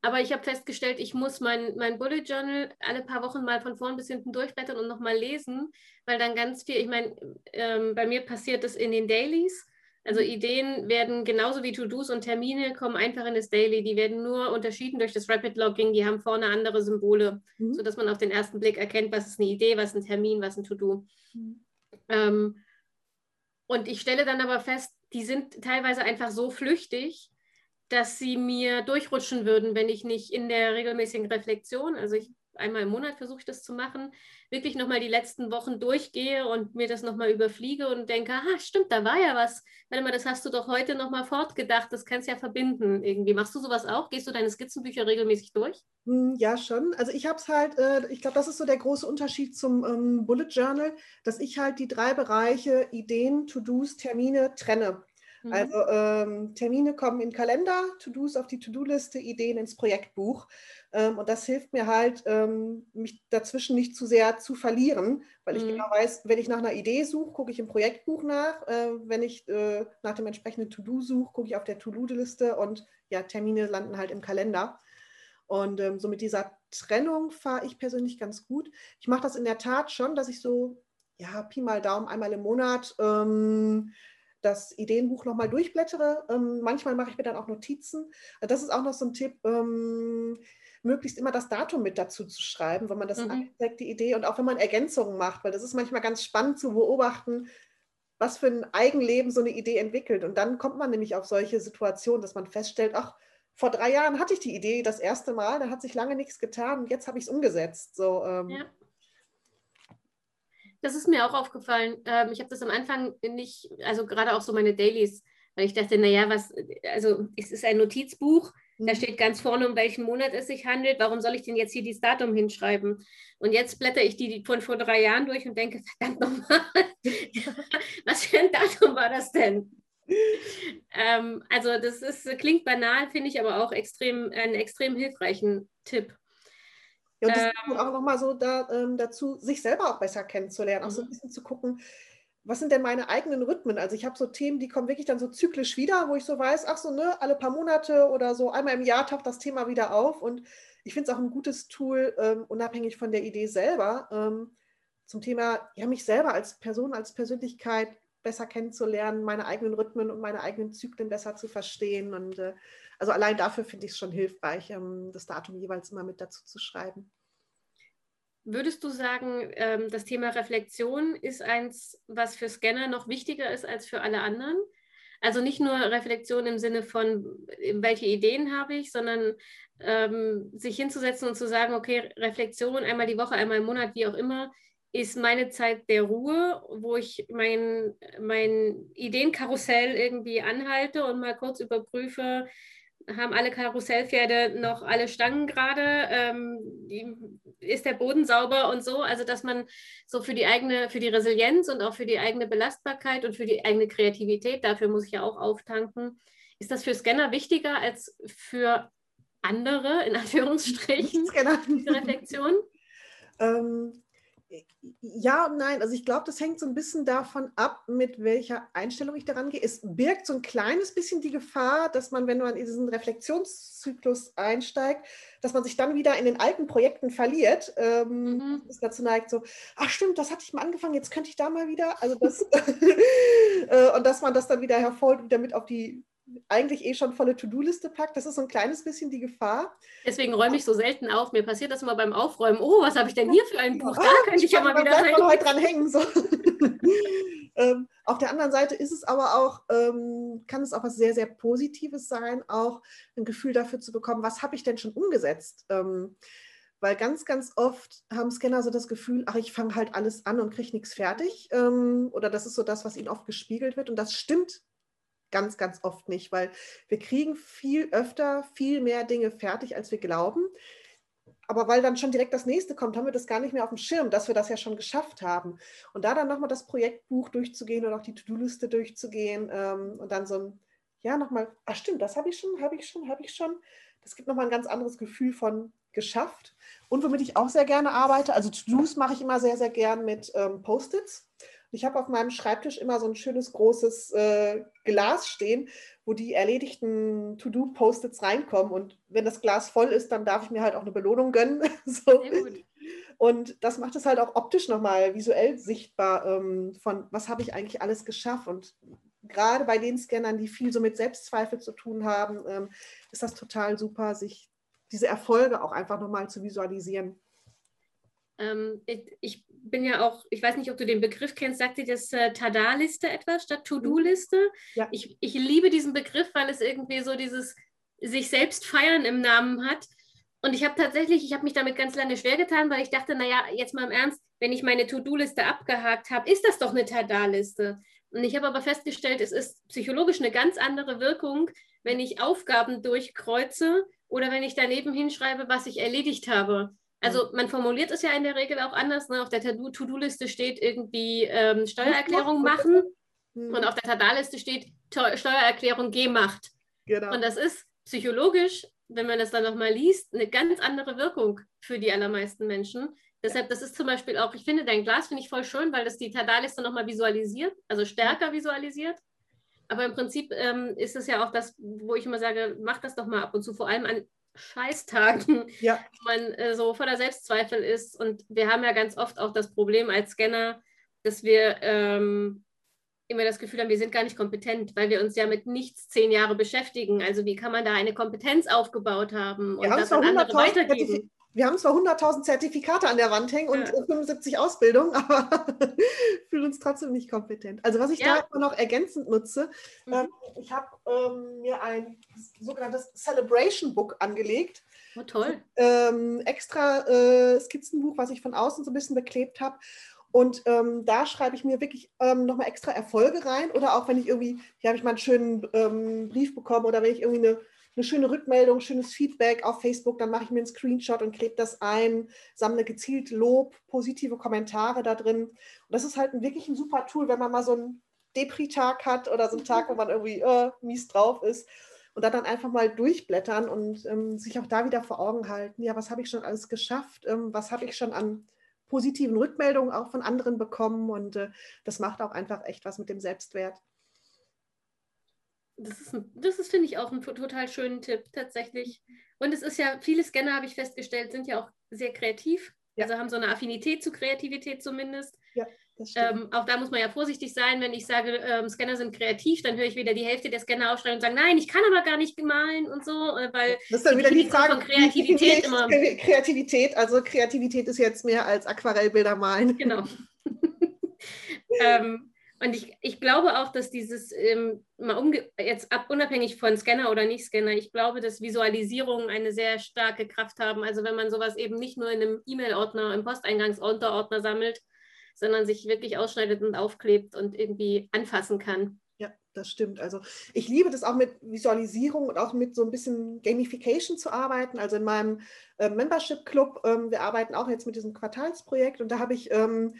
Aber ich habe festgestellt, ich muss mein, mein Bullet Journal alle paar Wochen mal von vorn bis hinten durchblättern und nochmal lesen, weil dann ganz viel, ich meine, ähm, bei mir passiert das in den Dailies also. Ideen werden genauso wie To-Dos und Termine kommen einfach in das Daily. Die werden nur unterschieden durch das Rapid Logging. Die haben vorne andere Symbole, mhm. sodass man auf den ersten Blick erkennt, was ist eine Idee, was ist ein Termin, was ist ein To-Do. Mhm. Ähm, und ich stelle dann aber fest, die sind teilweise einfach so flüchtig, dass sie mir durchrutschen würden, wenn ich nicht in der regelmäßigen Reflexion, also ich einmal im Monat versuche ich das zu machen, wirklich nochmal die letzten Wochen durchgehe und mir das nochmal überfliege und denke, aha, stimmt, da war ja was. Warte mal, das hast du doch heute nochmal fortgedacht, das kannst du ja verbinden irgendwie. Machst du sowas auch? Gehst du deine Skizzenbücher regelmäßig durch? Hm, ja, schon. Also ich habe es halt, äh, ich glaube, das ist so der große Unterschied zum ähm, Bullet Journal, dass ich halt die drei Bereiche Ideen, To-Dos, Termine trenne. Mhm. Also ähm, Termine kommen in Kalender, To-Dos auf die To-Do-Liste, Ideen ins Projektbuch. Ähm, und das hilft mir halt, ähm, mich dazwischen nicht zu sehr zu verlieren, weil ich mhm. genau weiß, wenn ich nach einer Idee suche, gucke ich im Projektbuch nach. Äh, wenn ich äh, nach dem entsprechenden To-Do suche, gucke ich auf der To-Do-Liste und ja, Termine landen halt im Kalender. Und ähm, so mit dieser Trennung fahre ich persönlich ganz gut. Ich mache das in der Tat schon, dass ich so, ja, Pi mal Daumen einmal im Monat ähm, das Ideenbuch nochmal durchblättere. Ähm, manchmal mache ich mir dann auch Notizen. Das ist auch noch so ein Tipp, ähm, möglichst immer das Datum mit dazu zu schreiben, wenn man das mhm. anzeigt, die Idee. Und auch wenn man Ergänzungen macht, weil das ist manchmal ganz spannend zu beobachten, was für ein Eigenleben so eine Idee entwickelt. Und dann kommt man nämlich auf solche Situationen, dass man feststellt, ach, vor drei Jahren hatte ich die Idee das erste Mal, da hat sich lange nichts getan und jetzt habe ich es umgesetzt. So, ähm, ja. Das ist mir auch aufgefallen. Ähm, ich habe das am Anfang nicht, also gerade auch so meine Dailies, weil ich dachte, naja, was, also es ist ein Notizbuch, da mhm. steht ganz vorne, um welchen Monat es sich handelt. Warum soll ich denn jetzt hier dieses Datum hinschreiben? Und jetzt blätter ich die von vor drei Jahren durch und denke, verdammt nochmal, was für ein Datum war das denn? ähm, also das ist, klingt banal, finde ich aber auch extrem, einen extrem hilfreichen Tipp. Ja, und das ähm, auch nochmal so da, ähm, dazu, sich selber auch besser kennenzulernen, auch so ein mhm. bisschen zu gucken, was sind denn meine eigenen Rhythmen? Also ich habe so Themen, die kommen wirklich dann so zyklisch wieder, wo ich so weiß, ach so, ne, alle paar Monate oder so einmal im Jahr taucht das Thema wieder auf. Und ich finde es auch ein gutes Tool, ähm, unabhängig von der Idee selber, ähm, zum Thema, ja, mich selber als Person, als Persönlichkeit besser kennenzulernen, meine eigenen Rhythmen und meine eigenen Zyklen besser zu verstehen. Und äh, also allein dafür finde ich es schon hilfreich, ähm, das Datum jeweils immer mit dazu zu schreiben. Würdest du sagen, ähm, das Thema Reflexion ist eins, was für Scanner noch wichtiger ist als für alle anderen? Also nicht nur Reflexion im Sinne von, welche Ideen habe ich, sondern ähm, sich hinzusetzen und zu sagen, okay, Reflexion einmal die Woche, einmal im Monat, wie auch immer, ist meine Zeit der Ruhe, wo ich mein, mein Ideenkarussell irgendwie anhalte und mal kurz überprüfe, haben alle Karussellpferde noch alle Stangen gerade? Ähm, ist der Boden sauber und so? Also, dass man so für die eigene, für die Resilienz und auch für die eigene Belastbarkeit und für die eigene Kreativität, dafür muss ich ja auch auftanken. Ist das für Scanner wichtiger als für andere, in Anführungsstrichen, diese Reflexion? ähm, ja und nein. Also ich glaube, das hängt so ein bisschen davon ab, mit welcher Einstellung ich daran gehe. Es birgt so ein kleines bisschen die Gefahr, dass man, wenn man in diesen Reflexionszyklus einsteigt, dass man sich dann wieder in den alten Projekten verliert. Ähm, mhm. Das dazu neigt so, ach stimmt, das hatte ich mal angefangen, jetzt könnte ich da mal wieder. Also das äh, und dass man das dann wieder hervorholt und wieder mit auf die eigentlich eh schon volle To-Do-Liste packt. Das ist so ein kleines bisschen die Gefahr. Deswegen räume ich so selten auf. Mir passiert das immer beim Aufräumen. Oh, was habe ich denn hier für ein Buch? Da ah, könnte ich ja mal wieder rein. heute dran hängen. So. ähm, auf der anderen Seite ist es aber auch, ähm, kann es auch was sehr, sehr Positives sein, auch ein Gefühl dafür zu bekommen, was habe ich denn schon umgesetzt? Ähm, weil ganz, ganz oft haben Scanner so das Gefühl, ach, ich fange halt alles an und kriege nichts fertig. Ähm, oder das ist so das, was ihnen oft gespiegelt wird. Und das stimmt ganz, ganz oft nicht, weil wir kriegen viel öfter, viel mehr Dinge fertig, als wir glauben. Aber weil dann schon direkt das nächste kommt, haben wir das gar nicht mehr auf dem Schirm, dass wir das ja schon geschafft haben. Und da dann nochmal das Projektbuch durchzugehen oder auch die To-Do-Liste durchzugehen ähm, und dann so ein, ja, nochmal, ach stimmt, das habe ich schon, habe ich schon, habe ich schon. Das gibt nochmal ein ganz anderes Gefühl von geschafft. Und womit ich auch sehr gerne arbeite, also To-Dos mache ich immer sehr, sehr gern mit ähm, Post-its. Ich habe auf meinem Schreibtisch immer so ein schönes großes äh, Glas stehen, wo die erledigten To-Do-Post-its reinkommen. Und wenn das Glas voll ist, dann darf ich mir halt auch eine Belohnung gönnen. so. Und das macht es halt auch optisch nochmal visuell sichtbar, ähm, von was habe ich eigentlich alles geschafft. Und gerade bei den Scannern, die viel so mit Selbstzweifel zu tun haben, ähm, ist das total super, sich diese Erfolge auch einfach nochmal zu visualisieren. Ähm, ich, ich, bin ja auch, ich weiß nicht, ob du den Begriff kennst, sagt dir das äh, Tada-Liste etwas statt To-Do-Liste? Ja. Ich, ich liebe diesen Begriff, weil es irgendwie so dieses sich selbst feiern im Namen hat. Und ich habe tatsächlich, ich habe mich damit ganz lange schwer getan, weil ich dachte, naja, jetzt mal im Ernst, wenn ich meine To-Do-Liste abgehakt habe, ist das doch eine Tada-Liste. Und ich habe aber festgestellt, es ist psychologisch eine ganz andere Wirkung, wenn ich Aufgaben durchkreuze oder wenn ich daneben hinschreibe, was ich erledigt habe. Also man formuliert es ja in der Regel auch anders. Ne? Auf der To-Do-Liste steht irgendwie ähm, Steuererklärung machen mhm. und auf der Tada-Liste steht Steuererklärung gemacht. Genau. Und das ist psychologisch, wenn man das dann nochmal liest, eine ganz andere Wirkung für die allermeisten Menschen. Deshalb, das ist zum Beispiel auch, ich finde, dein Glas finde ich voll schön, weil das die Tada-Liste nochmal visualisiert, also stärker visualisiert. Aber im Prinzip ähm, ist es ja auch das, wo ich immer sage, mach das doch mal ab und zu, vor allem an Scheißtagen, ja. wo man äh, so voller Selbstzweifel ist. Und wir haben ja ganz oft auch das Problem als Scanner, dass wir ähm, immer das Gefühl haben, wir sind gar nicht kompetent, weil wir uns ja mit nichts zehn Jahre beschäftigen. Also wie kann man da eine Kompetenz aufgebaut haben und das an andere weitergeben? Wir haben zwar 100.000 Zertifikate an der Wand hängen und ja. 75 Ausbildungen, aber fühlen uns trotzdem nicht kompetent. Also was ich ja. da immer noch ergänzend nutze, mhm. ähm, ich habe ähm, mir ein sogenanntes Celebration Book angelegt. Oh, toll. Ähm, extra äh, Skizzenbuch, was ich von außen so ein bisschen beklebt habe. Und ähm, da schreibe ich mir wirklich ähm, nochmal extra Erfolge rein. Oder auch wenn ich irgendwie, hier habe ich mal einen schönen ähm, Brief bekommen oder wenn ich irgendwie eine eine schöne Rückmeldung, schönes Feedback auf Facebook, dann mache ich mir einen Screenshot und klebe das ein, sammle gezielt Lob, positive Kommentare da drin. Und das ist halt wirklich ein super Tool, wenn man mal so einen Depri-Tag hat oder so einen Tag, wo man irgendwie äh, mies drauf ist. Und da dann einfach mal durchblättern und ähm, sich auch da wieder vor Augen halten, ja, was habe ich schon alles geschafft, ähm, was habe ich schon an positiven Rückmeldungen auch von anderen bekommen und äh, das macht auch einfach echt was mit dem Selbstwert das ist, das ist finde ich, auch ein total schönen Tipp tatsächlich. Und es ist ja, viele Scanner, habe ich festgestellt, sind ja auch sehr kreativ. Ja. Also haben so eine Affinität zu Kreativität zumindest. Ja, das stimmt. Ähm, auch da muss man ja vorsichtig sein, wenn ich sage, ähm, Scanner sind kreativ, dann höre ich wieder die Hälfte der Scanner aufschreiben und sagen, nein, ich kann aber gar nicht malen und so, äh, weil das ist dann wieder die Frage von Kreativität immer. Kreativität, also Kreativität ist jetzt mehr als Aquarellbilder malen. Genau. ähm, und ich, ich glaube auch, dass dieses, ähm, mal umge jetzt ab, unabhängig von Scanner oder nicht Scanner, ich glaube, dass Visualisierungen eine sehr starke Kraft haben. Also wenn man sowas eben nicht nur in einem E-Mail-Ordner, im Posteingangs-Unterordner sammelt, sondern sich wirklich ausschneidet und aufklebt und irgendwie anfassen kann. Ja, das stimmt. Also ich liebe das auch mit Visualisierung und auch mit so ein bisschen Gamification zu arbeiten. Also in meinem äh, Membership Club, ähm, wir arbeiten auch jetzt mit diesem Quartalsprojekt und da habe ich ähm,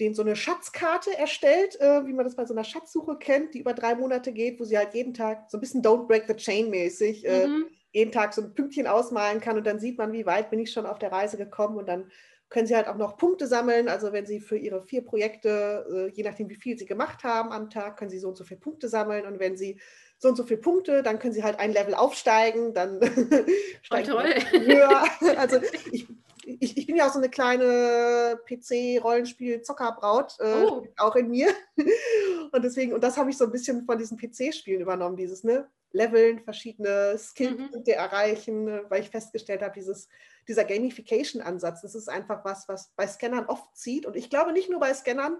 den so eine Schatzkarte erstellt, äh, wie man das bei so einer Schatzsuche kennt, die über drei Monate geht, wo sie halt jeden Tag so ein bisschen Don't Break the Chain mäßig äh, mhm. jeden Tag so ein Pünktchen ausmalen kann und dann sieht man, wie weit bin ich schon auf der Reise gekommen und dann können Sie halt auch noch Punkte sammeln. Also wenn Sie für Ihre vier Projekte, äh, je nachdem wie viel Sie gemacht haben am Tag, können Sie so und so viele Punkte sammeln. Und wenn Sie so und so viele Punkte, dann können Sie halt ein Level aufsteigen, dann steigen Sie höher. Also ich, ich, ich, bin ja auch so eine kleine PC-Rollenspiel-Zockerbraut, äh, oh. auch in mir. Und deswegen, und das habe ich so ein bisschen von diesen PC-Spielen übernommen, dieses ne, Leveln, verschiedene Skillpunkte mhm. erreichen, ne, weil ich festgestellt habe, dieses dieser Gamification-Ansatz, das ist einfach was, was bei Scannern oft zieht. Und ich glaube nicht nur bei Scannern,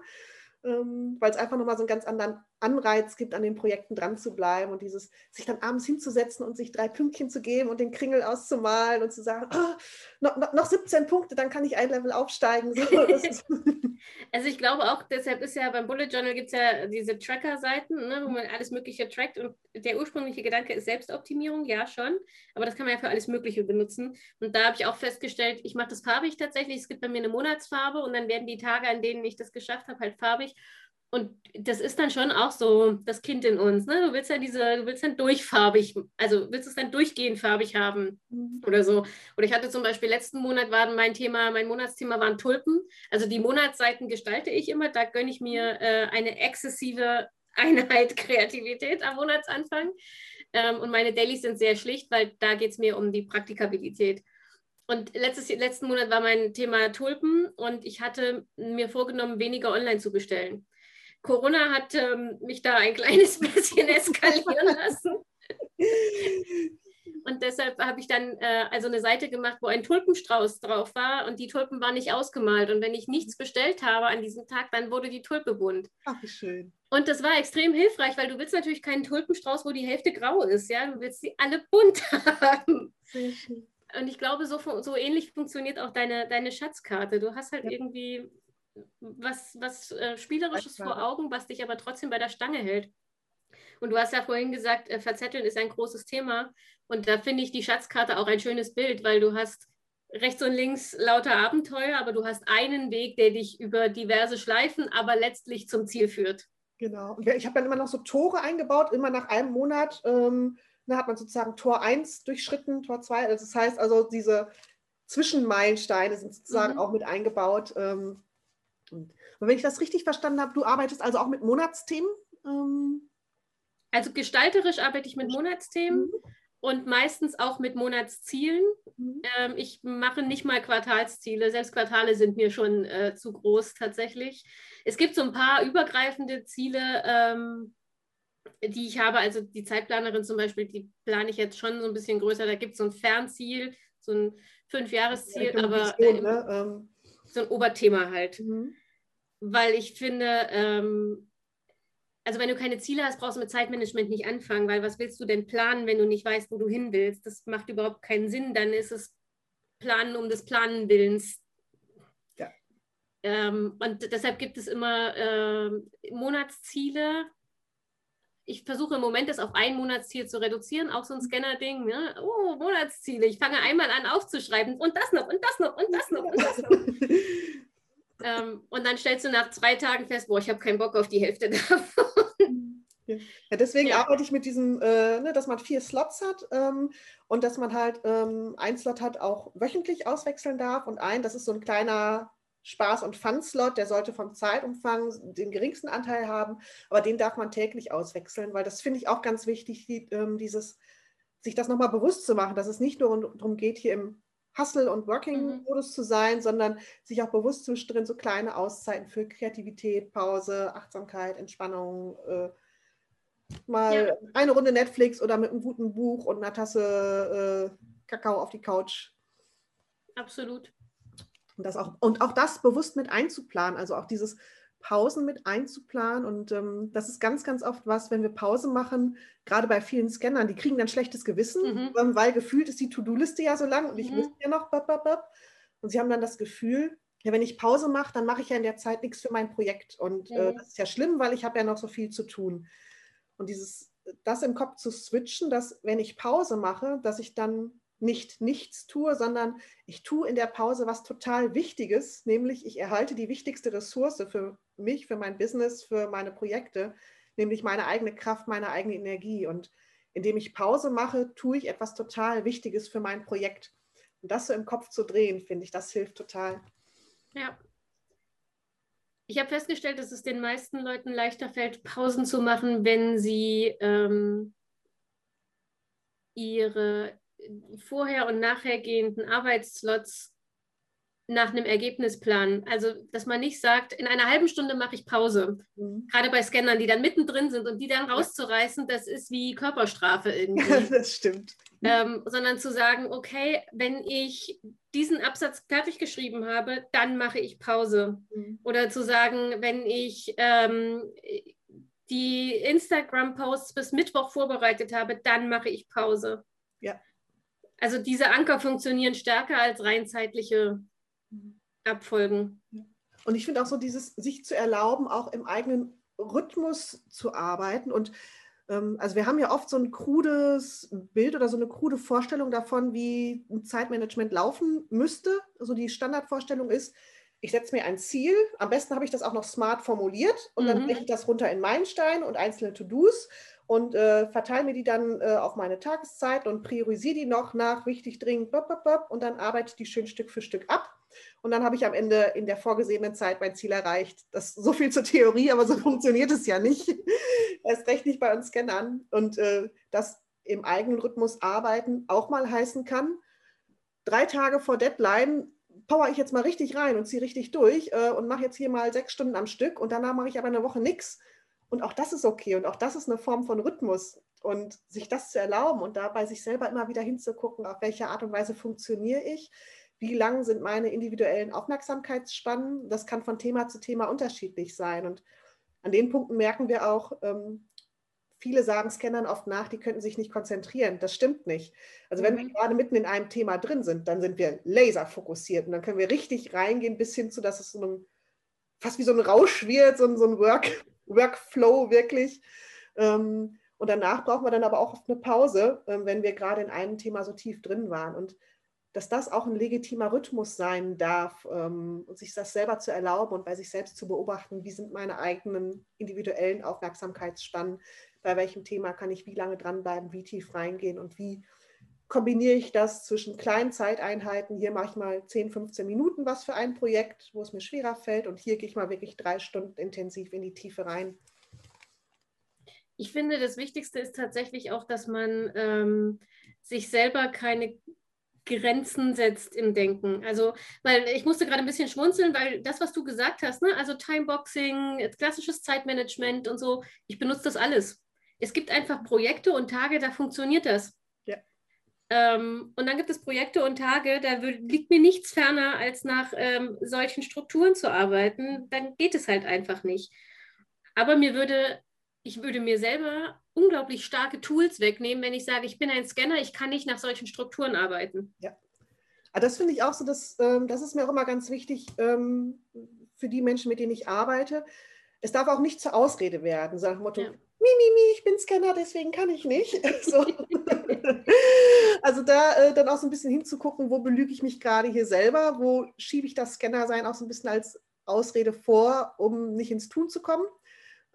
ähm, weil es einfach nochmal so einen ganz anderen Anreiz gibt, an den Projekten dran zu bleiben und dieses, sich dann abends hinzusetzen und sich drei Pünktchen zu geben und den Kringel auszumalen und zu sagen, oh, noch, noch, 17 Punkte, dann kann ich ein Level aufsteigen. So, also ich glaube auch, deshalb ist ja beim Bullet Journal gibt es ja diese Tracker-Seiten, ne, wo man alles Mögliche trackt und der ursprüngliche Gedanke ist Selbstoptimierung, ja schon, aber das kann man ja für alles Mögliche benutzen. Und da habe ich auch festgestellt, ich mache das farbig tatsächlich, es gibt bei mir eine Monatsfarbe und dann werden die Tage, an denen ich das geschafft habe, halt farbig und das ist dann schon auch so das Kind in uns. Ne? Du willst ja diese, du willst dann durchfarbig, also willst es dann durchgehend farbig haben mhm. oder so. Oder ich hatte zum Beispiel letzten Monat war mein Thema, mein Monatsthema waren Tulpen. Also die Monatsseiten gestalte ich immer, da gönne ich mir äh, eine exzessive Einheit Kreativität am Monatsanfang. Ähm, und meine Dailies sind sehr schlicht, weil da geht es mir um die Praktikabilität. Und letztes, letzten Monat war mein Thema Tulpen und ich hatte mir vorgenommen, weniger online zu bestellen. Corona hat ähm, mich da ein kleines bisschen eskalieren lassen. Und deshalb habe ich dann äh, also eine Seite gemacht, wo ein Tulpenstrauß drauf war und die Tulpen waren nicht ausgemalt. Und wenn ich nichts bestellt habe an diesem Tag, dann wurde die Tulpe bunt. Ach, wie schön. Und das war extrem hilfreich, weil du willst natürlich keinen Tulpenstrauß, wo die Hälfte grau ist. Ja, du willst sie alle bunt haben. Sehr schön. Und ich glaube, so, so ähnlich funktioniert auch deine, deine Schatzkarte. Du hast halt ja. irgendwie was, was äh, Spielerisches vor Augen, was dich aber trotzdem bei der Stange hält. Und du hast ja vorhin gesagt, äh, Verzetteln ist ein großes Thema. Und da finde ich die Schatzkarte auch ein schönes Bild, weil du hast rechts und links lauter Abenteuer, aber du hast einen Weg, der dich über diverse Schleifen, aber letztlich zum Ziel führt. Genau. Ich habe dann immer noch so Tore eingebaut, immer nach einem Monat. Ähm, da hat man sozusagen Tor 1 durchschritten, Tor 2. Also das heißt also, diese Zwischenmeilensteine sind sozusagen mhm. auch mit eingebaut. Ähm, und, aber wenn ich das richtig verstanden habe, du arbeitest also auch mit Monatsthemen? Ähm also gestalterisch arbeite ich mit Monatsthemen mhm. und meistens auch mit Monatszielen. Mhm. Ähm, ich mache nicht mal Quartalsziele, selbst Quartale sind mir schon äh, zu groß tatsächlich. Es gibt so ein paar übergreifende Ziele, ähm, die ich habe. Also die Zeitplanerin zum Beispiel, die plane ich jetzt schon so ein bisschen größer. Da gibt es so ein Fernziel, so ein Fünfjahresziel, ja, aber äh, ne? So ein Oberthema halt. Mhm. Weil ich finde, ähm, also wenn du keine Ziele hast, brauchst du mit Zeitmanagement nicht anfangen, weil was willst du denn planen, wenn du nicht weißt, wo du hin willst? Das macht überhaupt keinen Sinn. Dann ist es Planen um des Planen Willens. Ja. Ähm, und deshalb gibt es immer äh, Monatsziele, ich versuche im Moment das auf ein Monatsziel zu reduzieren, auch so ein Scanner-Ding. Ne? Oh, Monatsziele. Ich fange einmal an aufzuschreiben und das noch und das noch und das noch und das noch. ähm, und dann stellst du nach zwei Tagen fest, boah, ich habe keinen Bock auf die Hälfte davon. Ja, deswegen ja. arbeite ich mit diesem, äh, ne, dass man vier Slots hat ähm, und dass man halt ähm, ein Slot hat auch wöchentlich auswechseln darf und ein, das ist so ein kleiner Spaß- und Fun-Slot, der sollte vom Zeitumfang den geringsten Anteil haben, aber den darf man täglich auswechseln, weil das finde ich auch ganz wichtig, die, ähm, dieses, sich das nochmal bewusst zu machen, dass es nicht nur darum geht, hier im Hustle- und Working-Modus mhm. zu sein, sondern sich auch bewusst zwischendrin so kleine Auszeiten für Kreativität, Pause, Achtsamkeit, Entspannung, äh, mal ja. eine Runde Netflix oder mit einem guten Buch und einer Tasse äh, Kakao auf die Couch. Absolut. Und, das auch, und auch das bewusst mit einzuplanen, also auch dieses Pausen mit einzuplanen. Und ähm, das ist ganz, ganz oft was, wenn wir Pause machen, gerade bei vielen Scannern, die kriegen dann schlechtes Gewissen, mhm. ähm, weil gefühlt ist die To-Do-Liste ja so lang und ich mhm. müsste ja noch. Bap, bap, bap. Und sie haben dann das Gefühl, ja, wenn ich Pause mache, dann mache ich ja in der Zeit nichts für mein Projekt. Und äh, mhm. äh, das ist ja schlimm, weil ich habe ja noch so viel zu tun. Und dieses, das im Kopf zu switchen, dass wenn ich Pause mache, dass ich dann nicht nichts tue, sondern ich tue in der Pause was total Wichtiges, nämlich ich erhalte die wichtigste Ressource für mich, für mein Business, für meine Projekte, nämlich meine eigene Kraft, meine eigene Energie. Und indem ich Pause mache, tue ich etwas total Wichtiges für mein Projekt. Und das so im Kopf zu drehen, finde ich, das hilft total. Ja. Ich habe festgestellt, dass es den meisten Leuten leichter fällt, Pausen zu machen, wenn sie ähm, ihre vorher und nachhergehenden Arbeitsslots nach einem Ergebnisplan. Also, dass man nicht sagt, in einer halben Stunde mache ich Pause. Mhm. Gerade bei Scannern, die dann mittendrin sind und die dann rauszureißen, das ist wie Körperstrafe irgendwie. das stimmt. Ähm, sondern zu sagen, okay, wenn ich diesen Absatz fertig geschrieben habe, dann mache ich Pause. Mhm. Oder zu sagen, wenn ich ähm, die Instagram-Posts bis Mittwoch vorbereitet habe, dann mache ich Pause. Ja. Also diese Anker funktionieren stärker als rein zeitliche Abfolgen. Und ich finde auch so dieses, sich zu erlauben, auch im eigenen Rhythmus zu arbeiten. Und ähm, also wir haben ja oft so ein krudes Bild oder so eine krude Vorstellung davon, wie ein Zeitmanagement laufen müsste. Also die Standardvorstellung ist, ich setze mir ein Ziel, am besten habe ich das auch noch smart formuliert und mhm. dann breche ich das runter in Meilensteine und einzelne To-Dos und äh, verteile mir die dann äh, auf meine Tageszeit und priorisiere die noch nach wichtig, dringend, bop, bop, bop, und dann arbeite ich die schön Stück für Stück ab. Und dann habe ich am Ende in der vorgesehenen Zeit mein Ziel erreicht. Das so viel zur Theorie, aber so funktioniert es ja nicht. Erst recht nicht bei uns Scannern. Und äh, das im eigenen Rhythmus arbeiten auch mal heißen kann, drei Tage vor Deadline power ich jetzt mal richtig rein und ziehe richtig durch äh, und mache jetzt hier mal sechs Stunden am Stück und danach mache ich aber eine Woche nichts und auch das ist okay und auch das ist eine Form von Rhythmus. Und sich das zu erlauben und dabei sich selber immer wieder hinzugucken, auf welche Art und Weise funktioniere ich, wie lang sind meine individuellen Aufmerksamkeitsspannen, das kann von Thema zu Thema unterschiedlich sein. Und an den Punkten merken wir auch, ähm, viele sagen Scannern oft nach, die könnten sich nicht konzentrieren. Das stimmt nicht. Also wenn mhm. wir gerade mitten in einem Thema drin sind, dann sind wir laser fokussiert und dann können wir richtig reingehen bis hin zu, dass es so einem, fast wie so ein Rausch wird, so, so ein Work, Workflow wirklich. Ähm, und danach brauchen wir dann aber auch oft eine Pause, ähm, wenn wir gerade in einem Thema so tief drin waren. Und dass das auch ein legitimer Rhythmus sein darf ähm, und sich das selber zu erlauben und bei sich selbst zu beobachten, wie sind meine eigenen individuellen Aufmerksamkeitsspannen, bei welchem Thema kann ich wie lange dranbleiben, wie tief reingehen und wie kombiniere ich das zwischen kleinen Zeiteinheiten. Hier mache ich mal 10, 15 Minuten was für ein Projekt, wo es mir schwerer fällt. Und hier gehe ich mal wirklich drei Stunden intensiv in die Tiefe rein. Ich finde, das Wichtigste ist tatsächlich auch, dass man ähm, sich selber keine Grenzen setzt im Denken. Also, weil ich musste gerade ein bisschen schmunzeln, weil das, was du gesagt hast, ne? also Timeboxing, klassisches Zeitmanagement und so, ich benutze das alles. Es gibt einfach Projekte und Tage, da funktioniert das. Ähm, und dann gibt es Projekte und Tage, da liegt mir nichts ferner, als nach ähm, solchen Strukturen zu arbeiten. Dann geht es halt einfach nicht. Aber mir würde, ich würde mir selber unglaublich starke Tools wegnehmen, wenn ich sage, ich bin ein Scanner, ich kann nicht nach solchen Strukturen arbeiten. Ja. Aber das finde ich auch so, dass, ähm, das ist mir auch immer ganz wichtig ähm, für die Menschen, mit denen ich arbeite. Es darf auch nicht zur Ausrede werden, so nach dem Motto, ja. Mimimi, ich bin Scanner, deswegen kann ich nicht. So. also da äh, dann auch so ein bisschen hinzugucken, wo belüge ich mich gerade hier selber, wo schiebe ich das Scanner-Sein auch so ein bisschen als Ausrede vor, um nicht ins Tun zu kommen.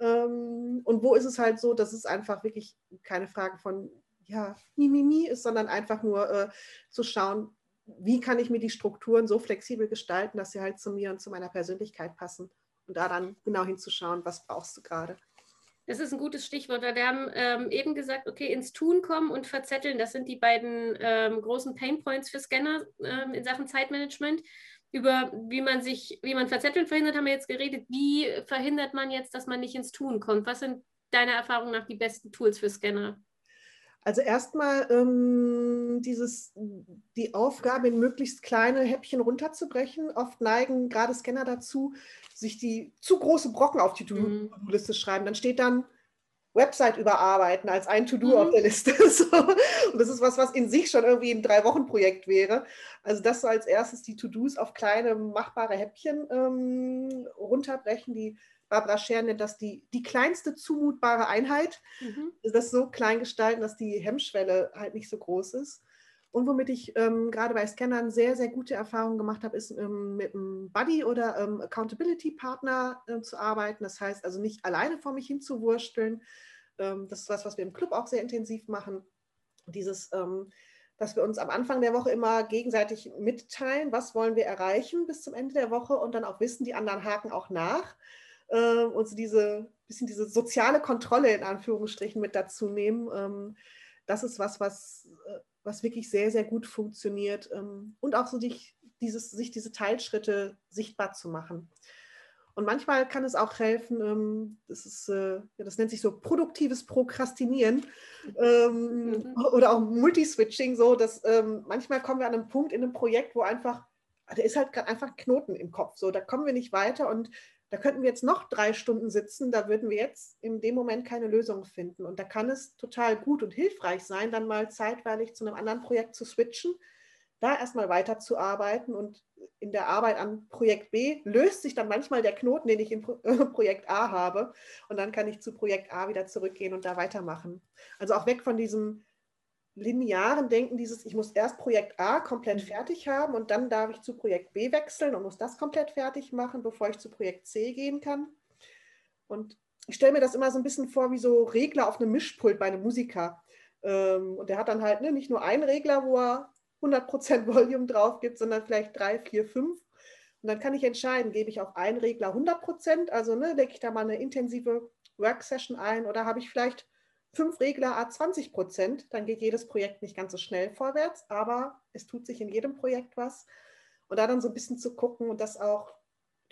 Ähm, und wo ist es halt so, dass es einfach wirklich keine Frage von, ja, Mimimi ist, sondern einfach nur äh, zu schauen, wie kann ich mir die Strukturen so flexibel gestalten, dass sie halt zu mir und zu meiner Persönlichkeit passen. Und da dann genau hinzuschauen, was brauchst du gerade. Das ist ein gutes Stichwort. Wir haben ähm, eben gesagt, okay, ins Tun kommen und verzetteln. Das sind die beiden ähm, großen Painpoints für Scanner ähm, in Sachen Zeitmanagement. Über wie man sich, wie man Verzetteln verhindert, haben wir jetzt geredet. Wie verhindert man jetzt, dass man nicht ins Tun kommt? Was sind deiner Erfahrung nach die besten Tools für Scanner? Also erstmal ähm, dieses, die Aufgabe in möglichst kleine Häppchen runterzubrechen. Oft neigen gerade Scanner dazu, sich die zu große Brocken auf die To-Do-Liste mhm. schreiben. Dann steht dann Website überarbeiten als ein To-Do mhm. auf der Liste. So. Und das ist was, was in sich schon irgendwie ein Drei-Wochen-Projekt wäre. Also das so als erstes die To-Dos auf kleine, machbare Häppchen ähm, runterbrechen. Die Barbara Scher nennt das die, die kleinste zumutbare Einheit. Mhm. Das so klein gestalten, dass die Hemmschwelle halt nicht so groß ist. Und womit ich ähm, gerade bei Scannern sehr, sehr gute Erfahrungen gemacht habe, ist ähm, mit einem Buddy oder ähm, Accountability-Partner äh, zu arbeiten. Das heißt also nicht alleine vor mich hinzuwursteln. Ähm, das ist was, was wir im Club auch sehr intensiv machen. Dieses, ähm, dass wir uns am Anfang der Woche immer gegenseitig mitteilen, was wollen wir erreichen bis zum Ende der Woche und dann auch wissen, die anderen haken auch nach. Äh, und so diese bisschen diese soziale Kontrolle in Anführungsstrichen mit dazu nehmen. Ähm, das ist was, was äh, was wirklich sehr, sehr gut funktioniert ähm, und auch so dich, dieses, sich diese Teilschritte sichtbar zu machen. Und manchmal kann es auch helfen, ähm, das, ist, äh, das nennt sich so produktives Prokrastinieren ähm, mhm. oder auch Multiswitching, so dass manchmal kommen wir an einen Punkt in einem Projekt, wo einfach, da ist halt einfach Knoten im Kopf, so da kommen wir nicht weiter und da könnten wir jetzt noch drei Stunden sitzen, da würden wir jetzt in dem Moment keine Lösung finden. Und da kann es total gut und hilfreich sein, dann mal zeitweilig zu einem anderen Projekt zu switchen, da erstmal weiterzuarbeiten und in der Arbeit an Projekt B löst sich dann manchmal der Knoten, den ich in Projekt A habe. Und dann kann ich zu Projekt A wieder zurückgehen und da weitermachen. Also auch weg von diesem linearen Denken, dieses, ich muss erst Projekt A komplett mhm. fertig haben und dann darf ich zu Projekt B wechseln und muss das komplett fertig machen, bevor ich zu Projekt C gehen kann. Und ich stelle mir das immer so ein bisschen vor wie so Regler auf einem Mischpult bei einem Musiker. Ähm, und der hat dann halt ne, nicht nur einen Regler, wo er 100% Volume drauf gibt, sondern vielleicht drei, vier, fünf. Und dann kann ich entscheiden, gebe ich auf einen Regler 100%, also ne, lege ich da mal eine intensive Work-Session ein oder habe ich vielleicht fünf Regler a 20 Prozent, dann geht jedes Projekt nicht ganz so schnell vorwärts, aber es tut sich in jedem Projekt was. Und da dann so ein bisschen zu gucken und das auch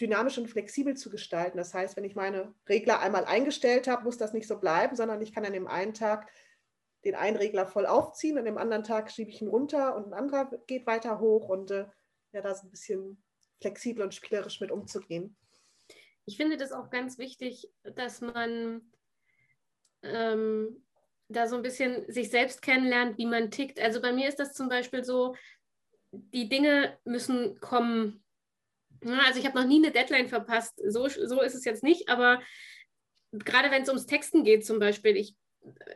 dynamisch und flexibel zu gestalten. Das heißt, wenn ich meine Regler einmal eingestellt habe, muss das nicht so bleiben, sondern ich kann an dem einen Tag den einen Regler voll aufziehen, und am anderen Tag schiebe ich ihn runter und ein anderer geht weiter hoch und äh, ja, da ist ein bisschen flexibel und spielerisch mit umzugehen. Ich finde das auch ganz wichtig, dass man ähm, da so ein bisschen sich selbst kennenlernt, wie man tickt. Also bei mir ist das zum Beispiel so, die Dinge müssen kommen. Also ich habe noch nie eine Deadline verpasst. So, so ist es jetzt nicht, aber gerade wenn es ums Texten geht zum Beispiel, ich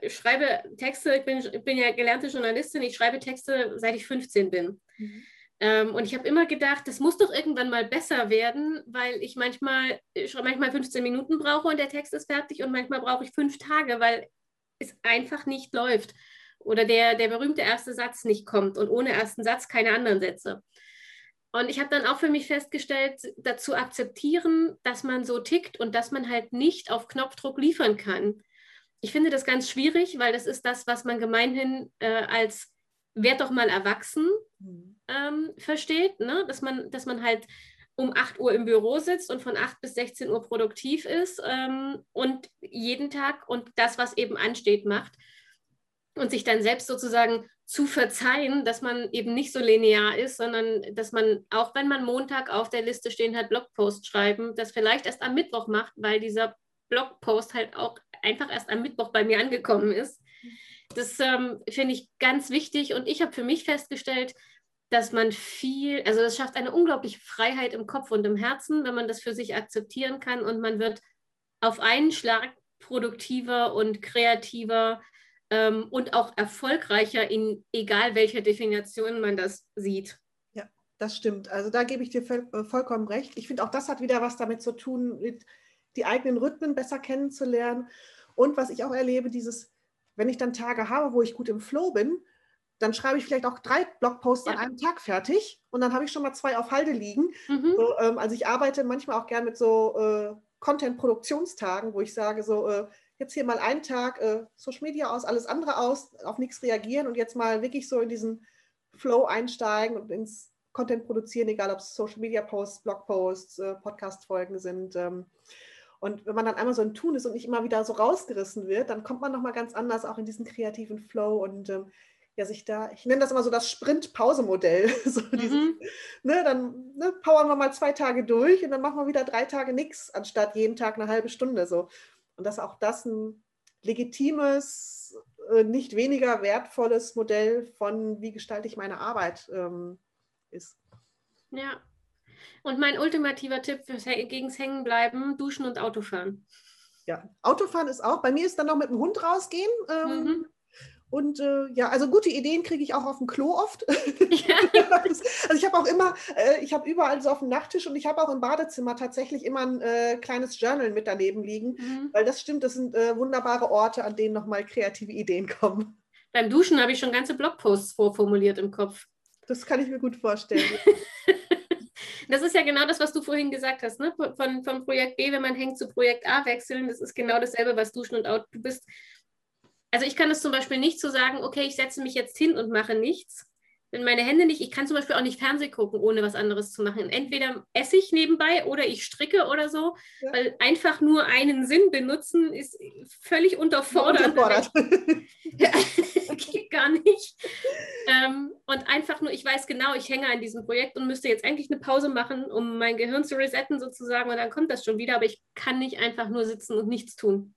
schreibe Texte, ich bin, ich bin ja gelernte Journalistin, ich schreibe Texte, seit ich 15 bin. Mhm. Ähm, und ich habe immer gedacht, das muss doch irgendwann mal besser werden, weil ich manchmal, ich manchmal 15 Minuten brauche und der Text ist fertig und manchmal brauche ich fünf Tage, weil es einfach nicht läuft. Oder der, der berühmte erste Satz nicht kommt und ohne ersten Satz keine anderen Sätze. Und ich habe dann auch für mich festgestellt, dazu akzeptieren, dass man so tickt und dass man halt nicht auf Knopfdruck liefern kann. Ich finde das ganz schwierig, weil das ist das, was man gemeinhin äh, als werd doch mal erwachsen mhm. ähm, versteht, ne? dass, man, dass man halt um 8 Uhr im Büro sitzt und von 8 bis 16 Uhr produktiv ist ähm, und jeden Tag und das, was eben ansteht, macht. Und sich dann selbst sozusagen zu verzeihen, dass man eben nicht so linear ist, sondern dass man, auch wenn man Montag auf der Liste stehen hat, Blogpost schreiben, das vielleicht erst am Mittwoch macht, weil dieser Blogpost halt auch einfach erst am Mittwoch bei mir angekommen ist. Das ähm, finde ich ganz wichtig und ich habe für mich festgestellt, dass man viel, also das schafft eine unglaubliche Freiheit im Kopf und im Herzen, wenn man das für sich akzeptieren kann und man wird auf einen Schlag produktiver und kreativer ähm, und auch erfolgreicher in egal welcher Definition man das sieht. Ja, das stimmt. Also da gebe ich dir äh, vollkommen recht. Ich finde auch das hat wieder was damit zu tun, die eigenen Rhythmen besser kennenzulernen. Und was ich auch erlebe, dieses wenn ich dann Tage habe, wo ich gut im Flow bin, dann schreibe ich vielleicht auch drei Blogposts ja. an einem Tag fertig und dann habe ich schon mal zwei auf Halde liegen. Mhm. So, ähm, also ich arbeite manchmal auch gern mit so äh, Content-Produktionstagen, wo ich sage, so äh, jetzt hier mal einen Tag äh, Social Media aus, alles andere aus, auf nichts reagieren und jetzt mal wirklich so in diesen Flow einsteigen und ins Content produzieren, egal ob es Social Media Posts, Blogposts, äh, Podcast-Folgen sind. Ähm, und wenn man dann einmal so ein Tun ist und nicht immer wieder so rausgerissen wird, dann kommt man nochmal ganz anders auch in diesen kreativen Flow und ähm, ja, sich da, ich nenne das immer so das Sprint-Pause-Modell. so mhm. ne, dann ne, powern wir mal zwei Tage durch und dann machen wir wieder drei Tage nichts, anstatt jeden Tag eine halbe Stunde so. Und dass auch das ein legitimes, äh, nicht weniger wertvolles Modell von, wie gestalte ich meine Arbeit ähm, ist. Ja. Und mein ultimativer Tipp fürs, gegens Hängenbleiben, Duschen und Autofahren. Ja, Autofahren ist auch. Bei mir ist dann noch mit dem Hund rausgehen. Ähm, mhm. Und äh, ja, also gute Ideen kriege ich auch auf dem Klo oft. Ja. also ich habe auch immer, äh, ich habe überall so auf dem Nachttisch und ich habe auch im Badezimmer tatsächlich immer ein äh, kleines Journal mit daneben liegen, mhm. weil das stimmt, das sind äh, wunderbare Orte, an denen nochmal kreative Ideen kommen. Beim Duschen habe ich schon ganze Blogposts vorformuliert im Kopf. Das kann ich mir gut vorstellen. Das ist ja genau das, was du vorhin gesagt hast, ne? Von, von Projekt B, wenn man hängt, zu Projekt A wechseln. Das ist genau dasselbe, was Duschen und Out. Du bist also ich kann es zum Beispiel nicht so sagen, okay, ich setze mich jetzt hin und mache nichts. Wenn meine Hände nicht, ich kann zum Beispiel auch nicht Fernsehen gucken, ohne was anderes zu machen. Entweder esse ich nebenbei oder ich stricke oder so, ja. weil einfach nur einen Sinn benutzen ist völlig unterfordert. Unterfordert. ja, geht gar nicht. Ähm, und einfach nur, ich weiß genau, ich hänge an diesem Projekt und müsste jetzt eigentlich eine Pause machen, um mein Gehirn zu resetten sozusagen und dann kommt das schon wieder, aber ich kann nicht einfach nur sitzen und nichts tun.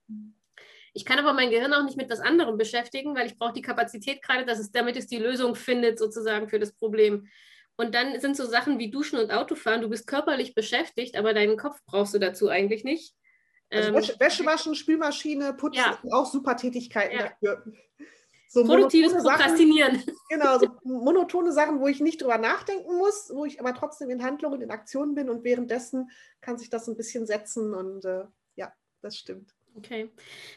Ich kann aber mein Gehirn auch nicht mit was anderem beschäftigen, weil ich brauche die Kapazität gerade, dass es, damit es die Lösung findet, sozusagen für das Problem. Und dann sind so Sachen wie Duschen und Autofahren. Du bist körperlich beschäftigt, aber deinen Kopf brauchst du dazu eigentlich nicht. Also ähm, Wäsche, Wäsche, waschen, Spülmaschine, Putzen, ja. auch super Tätigkeiten ja. dafür. So Produktives Prokrastinieren. Sachen, genau, so monotone Sachen, wo ich nicht drüber nachdenken muss, wo ich aber trotzdem in Handlung und in Aktion bin und währenddessen kann sich das ein bisschen setzen und äh, ja, das stimmt. Okay.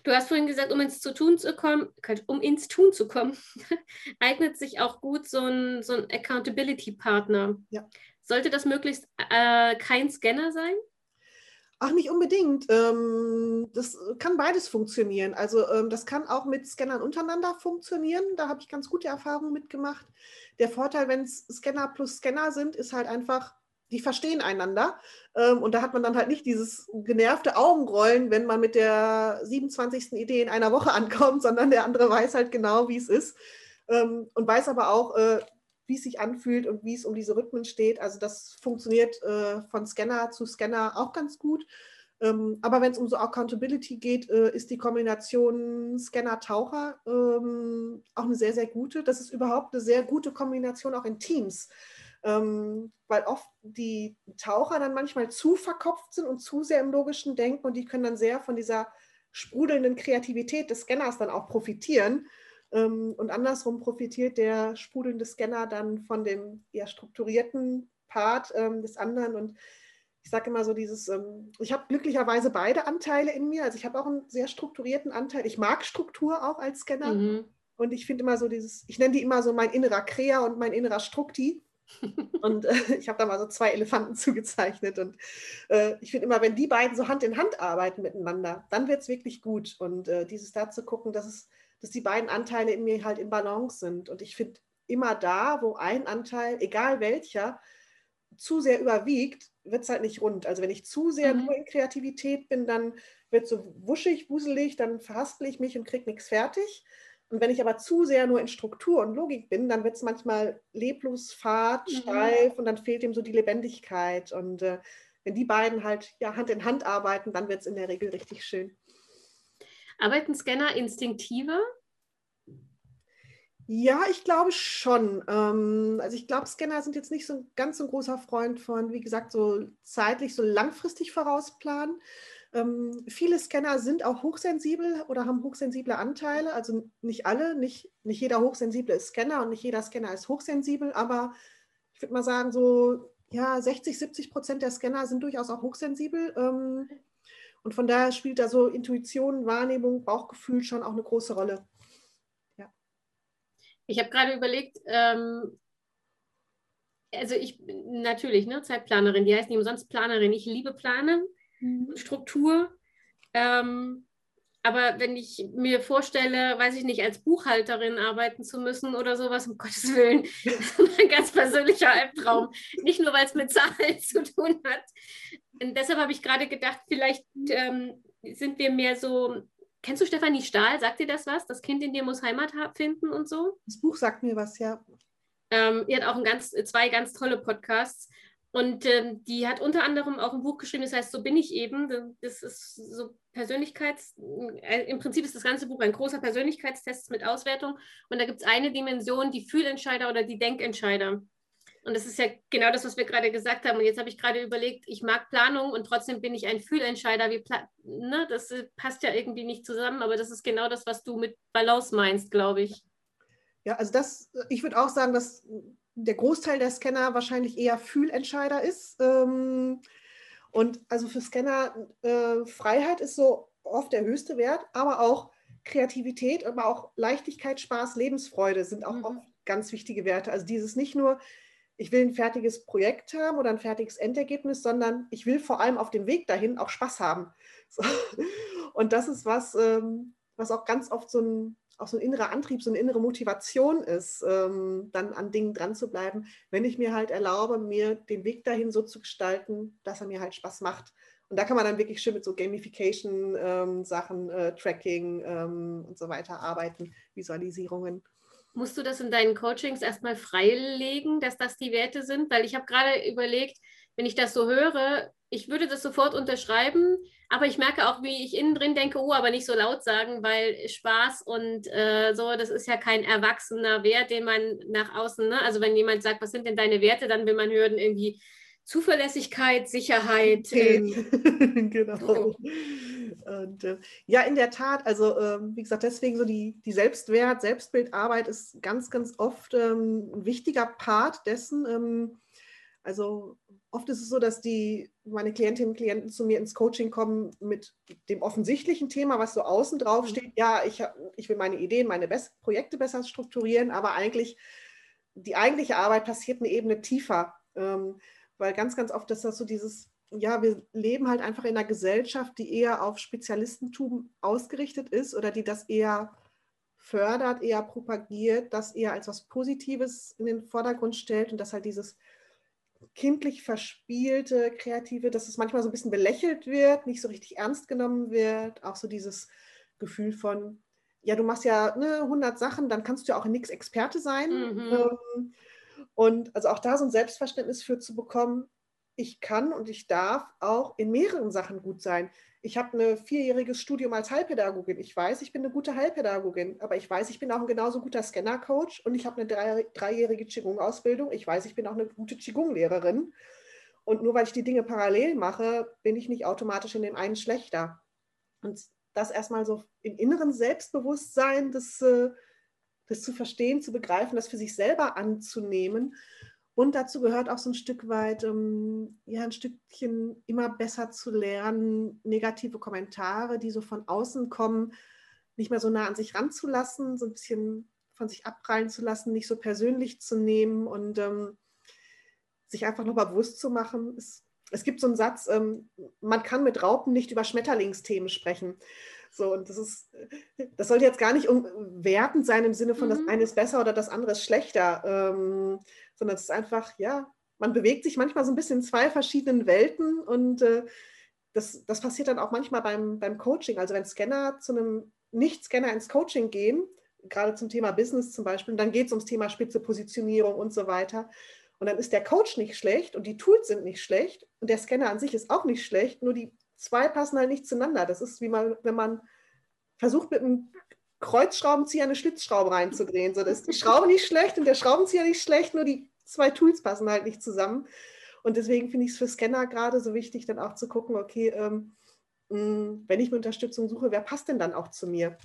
Du hast vorhin gesagt, um ins, zu tun zu kommen, um ins Tun zu kommen, eignet sich auch gut so ein, so ein Accountability-Partner. Ja. Sollte das möglichst äh, kein Scanner sein? Ach, nicht unbedingt. Ähm, das kann beides funktionieren. Also ähm, das kann auch mit Scannern untereinander funktionieren. Da habe ich ganz gute Erfahrungen mitgemacht. Der Vorteil, wenn es Scanner plus Scanner sind, ist halt einfach, die verstehen einander. Ähm, und da hat man dann halt nicht dieses genervte Augenrollen, wenn man mit der 27. Idee in einer Woche ankommt, sondern der andere weiß halt genau, wie es ist. Ähm, und weiß aber auch, äh, wie es sich anfühlt und wie es um diese Rhythmen steht. Also das funktioniert äh, von Scanner zu Scanner auch ganz gut. Ähm, aber wenn es um so Accountability geht, äh, ist die Kombination Scanner-Taucher auch eine sehr, sehr gute. Das ist überhaupt eine sehr gute Kombination auch in Teams ähm, weil oft die Taucher dann manchmal zu verkopft sind und zu sehr im logischen Denken und die können dann sehr von dieser sprudelnden Kreativität des Scanners dann auch profitieren. Ähm, und andersrum profitiert der sprudelnde Scanner dann von dem eher strukturierten Part ähm, des anderen. Und ich sage immer so dieses, ähm, ich habe glücklicherweise beide Anteile in mir. Also ich habe auch einen sehr strukturierten Anteil. Ich mag Struktur auch als Scanner. Mhm. Und ich finde immer so dieses, ich nenne die immer so mein innerer Krea und mein innerer Strukti. Und äh, ich habe da mal so zwei Elefanten zugezeichnet. Und äh, ich finde immer, wenn die beiden so Hand in Hand arbeiten miteinander, dann wird es wirklich gut. Und äh, dieses da zu gucken, dass, es, dass die beiden Anteile in mir halt in Balance sind. Und ich finde immer da, wo ein Anteil, egal welcher, zu sehr überwiegt, wird es halt nicht rund. Also wenn ich zu sehr mhm. nur in Kreativität bin, dann wird es so wuschig, wuselig, dann verhaspel ich mich und kriege nichts fertig. Und wenn ich aber zu sehr nur in Struktur und Logik bin, dann wird es manchmal leblos, fad, mhm. steif und dann fehlt ihm so die Lebendigkeit. Und äh, wenn die beiden halt ja, Hand in Hand arbeiten, dann wird es in der Regel richtig schön. Arbeiten Scanner instinktiver? Ja, ich glaube schon. Ähm, also ich glaube, Scanner sind jetzt nicht so ein ganz so ein großer Freund von, wie gesagt, so zeitlich, so langfristig vorausplanen. Ähm, viele Scanner sind auch hochsensibel oder haben hochsensible Anteile. Also nicht alle, nicht, nicht jeder Hochsensible ist Scanner und nicht jeder Scanner ist hochsensibel, aber ich würde mal sagen, so ja, 60, 70 Prozent der Scanner sind durchaus auch hochsensibel. Ähm, und von daher spielt da so Intuition, Wahrnehmung, Bauchgefühl schon auch eine große Rolle. Ja. Ich habe gerade überlegt, ähm, also ich natürlich, ne, Zeitplanerin, die heißt nicht umsonst Planerin. Ich liebe Planen mhm. Struktur. Ähm, aber wenn ich mir vorstelle, weiß ich nicht, als Buchhalterin arbeiten zu müssen oder sowas, um Gottes Willen, das ist ein ganz persönlicher Albtraum. Nicht nur, weil es mit Zahlen zu tun hat. Und deshalb habe ich gerade gedacht, vielleicht ähm, sind wir mehr so. Kennst du Stefanie Stahl? Sagt dir das was? Das Kind in dir muss Heimat finden und so? Das Buch sagt mir was, ja. Ähm, ihr hat auch ein ganz, zwei ganz tolle Podcasts. Und ähm, die hat unter anderem auch ein Buch geschrieben, das heißt, so bin ich eben. Das ist so Persönlichkeits, äh, im Prinzip ist das ganze Buch ein großer Persönlichkeitstest mit Auswertung. Und da gibt es eine Dimension, die Fühlentscheider oder die Denkentscheider. Und das ist ja genau das, was wir gerade gesagt haben. Und jetzt habe ich gerade überlegt, ich mag Planung und trotzdem bin ich ein Fühlentscheider. Wie ne? Das äh, passt ja irgendwie nicht zusammen, aber das ist genau das, was du mit Balance meinst, glaube ich. Ja, also das, ich würde auch sagen, dass der Großteil der Scanner wahrscheinlich eher Fühlentscheider ist. Ähm, und also für Scanner äh, Freiheit ist so oft der höchste Wert, aber auch Kreativität, aber auch Leichtigkeit, Spaß, Lebensfreude sind auch mhm. oft ganz wichtige Werte. Also dieses nicht nur, ich will ein fertiges Projekt haben oder ein fertiges Endergebnis, sondern ich will vor allem auf dem Weg dahin auch Spaß haben. So. Und das ist was, ähm, was auch ganz oft so ein, auch so ein innerer Antrieb, so eine innere Motivation ist, ähm, dann an Dingen dran zu bleiben, wenn ich mir halt erlaube, mir den Weg dahin so zu gestalten, dass er mir halt Spaß macht. Und da kann man dann wirklich schön mit so Gamification-Sachen, ähm, äh, Tracking ähm, und so weiter arbeiten, Visualisierungen. Musst du das in deinen Coachings erstmal freilegen, dass das die Werte sind? Weil ich habe gerade überlegt, wenn ich das so höre, ich würde das sofort unterschreiben, aber ich merke auch, wie ich innen drin denke, oh, aber nicht so laut sagen, weil Spaß und äh, so, das ist ja kein erwachsener Wert, den man nach außen, ne? also wenn jemand sagt, was sind denn deine Werte, dann will man hören irgendwie Zuverlässigkeit, Sicherheit. Ähm, genau. So. Und, äh, ja, in der Tat, also ähm, wie gesagt, deswegen so die, die Selbstwert, Selbstbildarbeit ist ganz, ganz oft ähm, ein wichtiger Part dessen. Ähm, also oft ist es so, dass die, meine Klientinnen und Klienten zu mir ins Coaching kommen mit dem offensichtlichen Thema, was so außen drauf mhm. steht. Ja, ich, ich will meine Ideen, meine Best Projekte besser strukturieren, aber eigentlich die eigentliche Arbeit passiert eine Ebene tiefer. Ähm, weil ganz, ganz oft ist das so dieses ja, wir leben halt einfach in einer Gesellschaft, die eher auf Spezialistentum ausgerichtet ist oder die das eher fördert, eher propagiert, das eher als was Positives in den Vordergrund stellt und dass halt dieses kindlich verspielte, kreative, dass es manchmal so ein bisschen belächelt wird, nicht so richtig ernst genommen wird, auch so dieses Gefühl von, ja, du machst ja ne, 100 Sachen, dann kannst du ja auch in nichts Experte sein. Mhm. Ähm, und also auch da so ein Selbstverständnis für zu bekommen, ich kann und ich darf auch in mehreren Sachen gut sein. Ich habe ein vierjähriges Studium als Heilpädagogin. Ich weiß, ich bin eine gute Heilpädagogin, aber ich weiß, ich bin auch ein genauso guter Scanner-Coach und ich habe eine drei, dreijährige Qigong-Ausbildung. Ich weiß, ich bin auch eine gute Qigong-Lehrerin. Und nur weil ich die Dinge parallel mache, bin ich nicht automatisch in dem einen schlechter. Und das erstmal so im inneren Selbstbewusstsein, das, äh, das zu verstehen, zu begreifen, das für sich selber anzunehmen und dazu gehört auch so ein Stück weit, ähm, ja, ein Stückchen immer besser zu lernen, negative Kommentare, die so von außen kommen, nicht mehr so nah an sich ranzulassen, so ein bisschen von sich abprallen zu lassen, nicht so persönlich zu nehmen und ähm, sich einfach nochmal bewusst zu machen. Es, es, gibt so einen Satz, ähm, man kann mit Raupen nicht über Schmetterlingsthemen sprechen. So, und das ist, das sollte jetzt gar nicht wertend sein im Sinne von, mhm. das eine ist besser oder das andere ist schlechter, ähm, sondern es ist einfach, ja, man bewegt sich manchmal so ein bisschen in zwei verschiedenen Welten und äh, das, das passiert dann auch manchmal beim, beim Coaching. Also wenn Scanner zu einem Nicht-Scanner ins Coaching gehen, gerade zum Thema Business zum Beispiel, und dann geht es ums Thema spitze Positionierung und so weiter. Und dann ist der Coach nicht schlecht und die Tools sind nicht schlecht und der Scanner an sich ist auch nicht schlecht, nur die zwei passen halt nicht zueinander. Das ist wie man, wenn man versucht mit einem Kreuzschraubenzieher eine Schlitzschraube reinzudrehen. So, das ist die Schraube nicht schlecht und der Schraubenzieher nicht schlecht, nur die zwei Tools passen halt nicht zusammen. Und deswegen finde ich es für Scanner gerade so wichtig, dann auch zu gucken, okay, ähm, wenn ich mir Unterstützung suche, wer passt denn dann auch zu mir?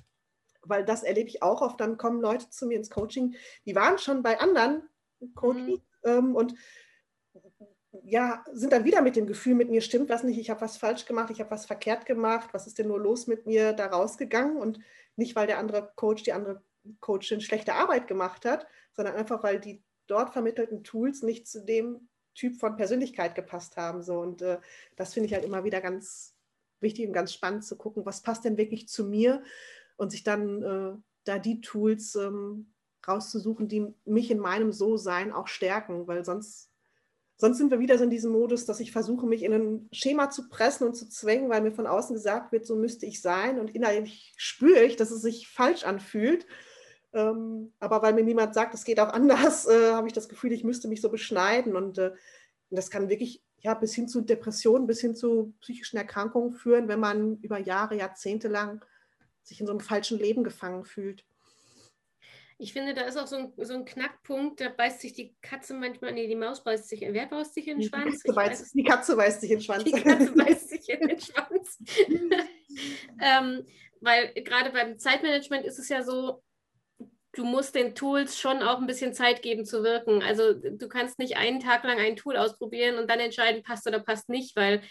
Weil das erlebe ich auch oft, dann kommen Leute zu mir ins Coaching, die waren schon bei anderen Coaches mhm. ähm, und ja, sind dann wieder mit dem Gefühl, mit mir stimmt was nicht, ich habe was falsch gemacht, ich habe was verkehrt gemacht, was ist denn nur los mit mir da rausgegangen? Und nicht, weil der andere Coach, die andere Coachin schlechte Arbeit gemacht hat, sondern einfach, weil die dort vermittelten Tools nicht zu dem Typ von Persönlichkeit gepasst haben. So. Und äh, das finde ich halt immer wieder ganz wichtig und ganz spannend zu gucken, was passt denn wirklich zu mir und sich dann äh, da die Tools ähm, rauszusuchen, die mich in meinem So-Sein auch stärken, weil sonst Sonst sind wir wieder so in diesem Modus, dass ich versuche, mich in ein Schema zu pressen und zu zwängen, weil mir von außen gesagt wird, so müsste ich sein. Und innerlich spüre ich, dass es sich falsch anfühlt. Ähm, aber weil mir niemand sagt, es geht auch anders, äh, habe ich das Gefühl, ich müsste mich so beschneiden. Und äh, das kann wirklich ja, bis hin zu Depressionen, bis hin zu psychischen Erkrankungen führen, wenn man über Jahre, Jahrzehnte lang sich in so einem falschen Leben gefangen fühlt. Ich finde, da ist auch so ein, so ein Knackpunkt, da beißt sich die Katze manchmal, nee, die Maus beißt sich, wer beißt sich in den Schwanz? Die Katze, beißt, die Katze beißt sich in den Schwanz. Die Katze beißt sich in den Schwanz. ähm, weil gerade beim Zeitmanagement ist es ja so, du musst den Tools schon auch ein bisschen Zeit geben zu wirken. Also du kannst nicht einen Tag lang ein Tool ausprobieren und dann entscheiden, passt oder passt nicht, weil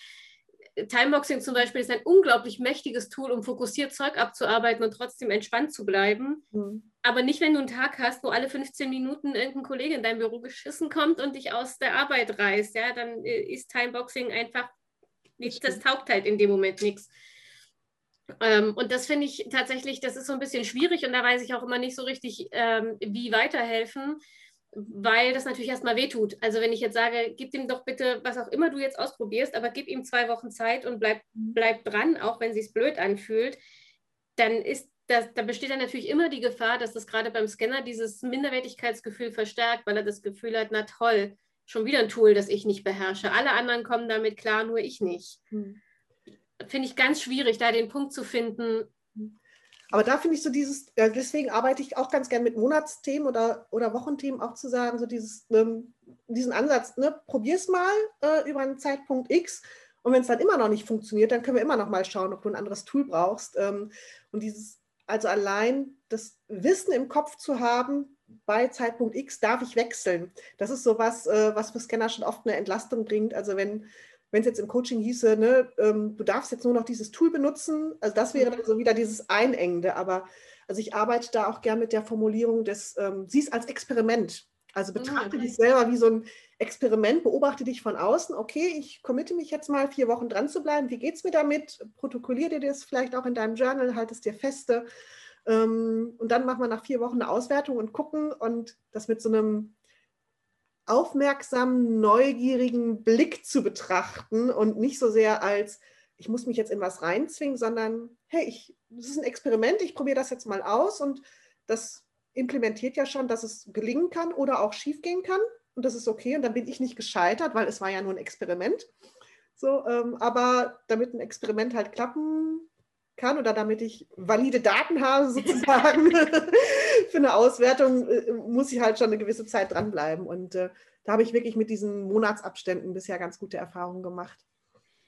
Timeboxing zum Beispiel ist ein unglaublich mächtiges Tool, um fokussiert Zeug abzuarbeiten und trotzdem entspannt zu bleiben. Mhm. Aber nicht, wenn du einen Tag hast, wo alle 15 Minuten irgendein Kollege in dein Büro geschissen kommt und dich aus der Arbeit reißt. Ja, dann äh, ist Timeboxing einfach, nicht, das taugt halt in dem Moment nichts. Ähm, und das finde ich tatsächlich, das ist so ein bisschen schwierig und da weiß ich auch immer nicht so richtig, ähm, wie weiterhelfen weil das natürlich erstmal wehtut. Also wenn ich jetzt sage, gib ihm doch bitte, was auch immer du jetzt ausprobierst, aber gib ihm zwei Wochen Zeit und bleib, bleib dran, auch wenn es blöd anfühlt, dann ist das, da besteht dann natürlich immer die Gefahr, dass das gerade beim Scanner dieses Minderwertigkeitsgefühl verstärkt, weil er das Gefühl hat, na toll, schon wieder ein Tool, das ich nicht beherrsche. Alle anderen kommen damit klar, nur ich nicht. Hm. Finde ich ganz schwierig, da den Punkt zu finden, aber da finde ich so dieses, ja, deswegen arbeite ich auch ganz gern mit Monatsthemen oder, oder Wochenthemen auch zu sagen, so dieses, ähm, diesen Ansatz, ne, probier's mal äh, über einen Zeitpunkt X und wenn es dann immer noch nicht funktioniert, dann können wir immer noch mal schauen, ob du ein anderes Tool brauchst. Ähm, und dieses, also allein das Wissen im Kopf zu haben, bei Zeitpunkt X darf ich wechseln. Das ist so was, äh, was für Scanner schon oft eine Entlastung bringt. Also wenn wenn es jetzt im Coaching hieße, ne, ähm, du darfst jetzt nur noch dieses Tool benutzen, also das wäre dann so wieder dieses Einengende. Aber also ich arbeite da auch gern mit der Formulierung des, ähm, sieh es als Experiment. Also mhm, betrachte okay. dich selber wie so ein Experiment, beobachte dich von außen. Okay, ich committe mich jetzt mal vier Wochen dran zu bleiben. Wie geht es mir damit? Protokollier dir das vielleicht auch in deinem Journal, halt es dir feste. Ähm, und dann machen wir nach vier Wochen eine Auswertung und gucken und das mit so einem aufmerksamen, neugierigen Blick zu betrachten und nicht so sehr als, ich muss mich jetzt in was reinzwingen, sondern, hey, ich, das ist ein Experiment, ich probiere das jetzt mal aus und das implementiert ja schon, dass es gelingen kann oder auch schiefgehen kann und das ist okay und dann bin ich nicht gescheitert, weil es war ja nur ein Experiment. So, ähm, aber damit ein Experiment halt klappen kann oder damit ich valide Daten habe sozusagen für eine Auswertung, äh, muss ich halt schon eine gewisse Zeit dranbleiben. Und äh, da habe ich wirklich mit diesen Monatsabständen bisher ganz gute Erfahrungen gemacht.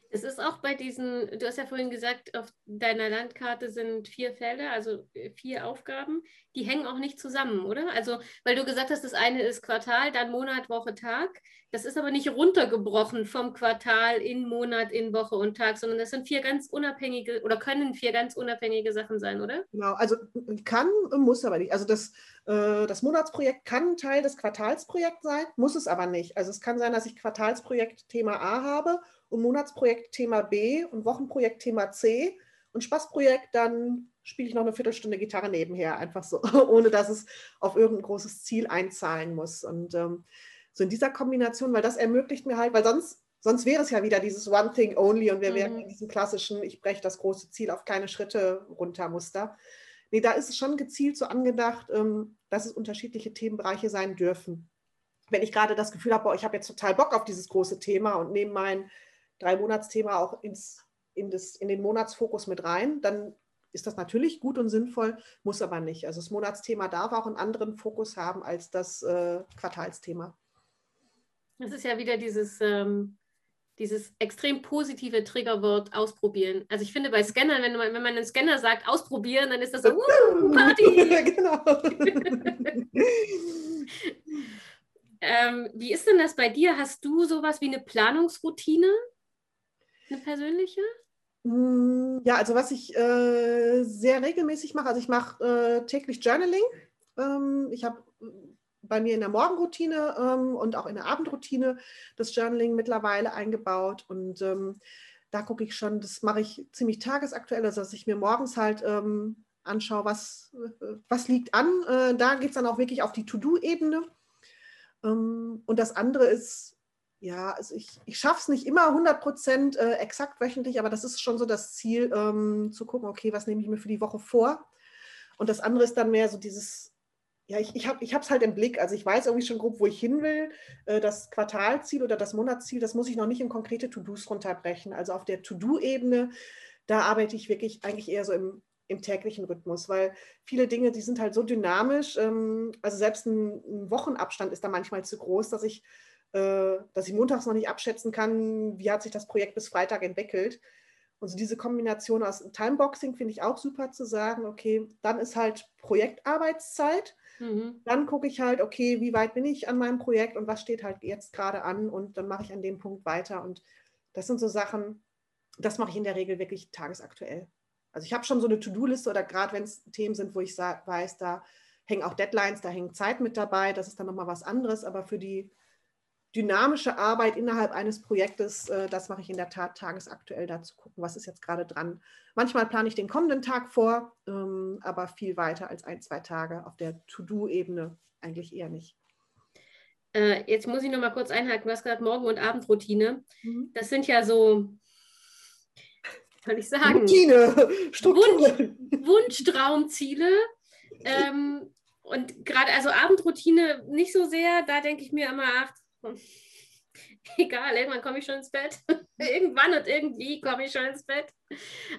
Es ist auch bei diesen, du hast ja vorhin gesagt, auf deiner Landkarte sind vier Felder, also äh, vier Aufgaben, die hängen auch nicht zusammen, oder? Also, weil du gesagt hast, das eine ist Quartal, dann Monat, Woche, Tag. Das ist aber nicht runtergebrochen vom Quartal in Monat, in Woche und Tag, sondern das sind vier ganz unabhängige oder können vier ganz unabhängige Sachen sein, oder? Genau, also kann, muss aber nicht. Also das, äh, das Monatsprojekt kann Teil des Quartalsprojekts sein, muss es aber nicht. Also es kann sein, dass ich Quartalsprojekt Thema A habe und Monatsprojekt Thema B und Wochenprojekt Thema C und Spaßprojekt, dann spiele ich noch eine Viertelstunde Gitarre nebenher, einfach so, ohne dass es auf irgendein großes Ziel einzahlen muss. Und ähm, so in dieser Kombination, weil das ermöglicht mir halt, weil sonst, sonst wäre es ja wieder dieses One Thing Only und wir mhm. wären in diesem klassischen, ich breche das große Ziel auf kleine Schritte runter Muster. Nee, da ist es schon gezielt so angedacht, ähm, dass es unterschiedliche Themenbereiche sein dürfen. Wenn ich gerade das Gefühl habe, boah, ich habe jetzt total Bock auf dieses große Thema und nehme mein Drei-Monats-Thema auch ins, in, das, in den Monatsfokus mit rein, dann ist das natürlich gut und sinnvoll, muss aber nicht. Also das Monatsthema darf auch einen anderen Fokus haben als das äh, Quartalsthema. Das ist ja wieder dieses, ähm, dieses extrem positive Triggerwort ausprobieren. Also ich finde bei Scannern, wenn man, wenn man einen Scanner sagt, ausprobieren, dann ist das so, uh, Party! genau. ähm, wie ist denn das bei dir? Hast du sowas wie eine Planungsroutine? Eine persönliche? Mm, ja, also was ich äh, sehr regelmäßig mache, also ich mache äh, täglich Journaling. Ähm, ich habe bei mir in der Morgenroutine ähm, und auch in der Abendroutine das Journaling mittlerweile eingebaut. Und ähm, da gucke ich schon, das mache ich ziemlich tagesaktuell, also dass ich mir morgens halt ähm, anschaue, was, äh, was liegt an. Äh, da geht es dann auch wirklich auf die To-Do-Ebene. Ähm, und das andere ist ja, also ich, ich schaffe es nicht immer 100 Prozent äh, exakt wöchentlich, aber das ist schon so das Ziel, ähm, zu gucken, okay, was nehme ich mir für die Woche vor? Und das andere ist dann mehr so dieses ja, ich, ich habe es halt im Blick. Also ich weiß irgendwie schon grob, wo ich hin will. Äh, das Quartalziel oder das Monatsziel, das muss ich noch nicht in konkrete To-Dos runterbrechen. Also auf der To-Do-Ebene, da arbeite ich wirklich eigentlich eher so im, im täglichen Rhythmus, weil viele Dinge, die sind halt so dynamisch. Ähm, also selbst ein, ein Wochenabstand ist da manchmal zu groß, dass ich, dass ich montags noch nicht abschätzen kann, wie hat sich das Projekt bis Freitag entwickelt. Und so diese Kombination aus Timeboxing finde ich auch super zu sagen, okay, dann ist halt Projektarbeitszeit. Mhm. Dann gucke ich halt, okay, wie weit bin ich an meinem Projekt und was steht halt jetzt gerade an und dann mache ich an dem Punkt weiter. Und das sind so Sachen, das mache ich in der Regel wirklich tagesaktuell. Also ich habe schon so eine To-Do-Liste oder gerade wenn es Themen sind, wo ich weiß, da hängen auch Deadlines, da hängt Zeit mit dabei, das ist dann nochmal was anderes, aber für die dynamische Arbeit innerhalb eines Projektes, äh, das mache ich in der Tat tagesaktuell da zu gucken, was ist jetzt gerade dran. Manchmal plane ich den kommenden Tag vor, ähm, aber viel weiter als ein, zwei Tage auf der To-Do-Ebene eigentlich eher nicht. Äh, jetzt muss ich noch mal kurz einhaken. Du hast gesagt Morgen- und Abendroutine. Mhm. Das sind ja so, soll ich sagen? Routine, Wunsch, Wunschtraumziele. Ähm, und gerade also Abendroutine nicht so sehr, da denke ich mir immer, ach, egal, irgendwann komme ich schon ins Bett. irgendwann und irgendwie komme ich schon ins Bett.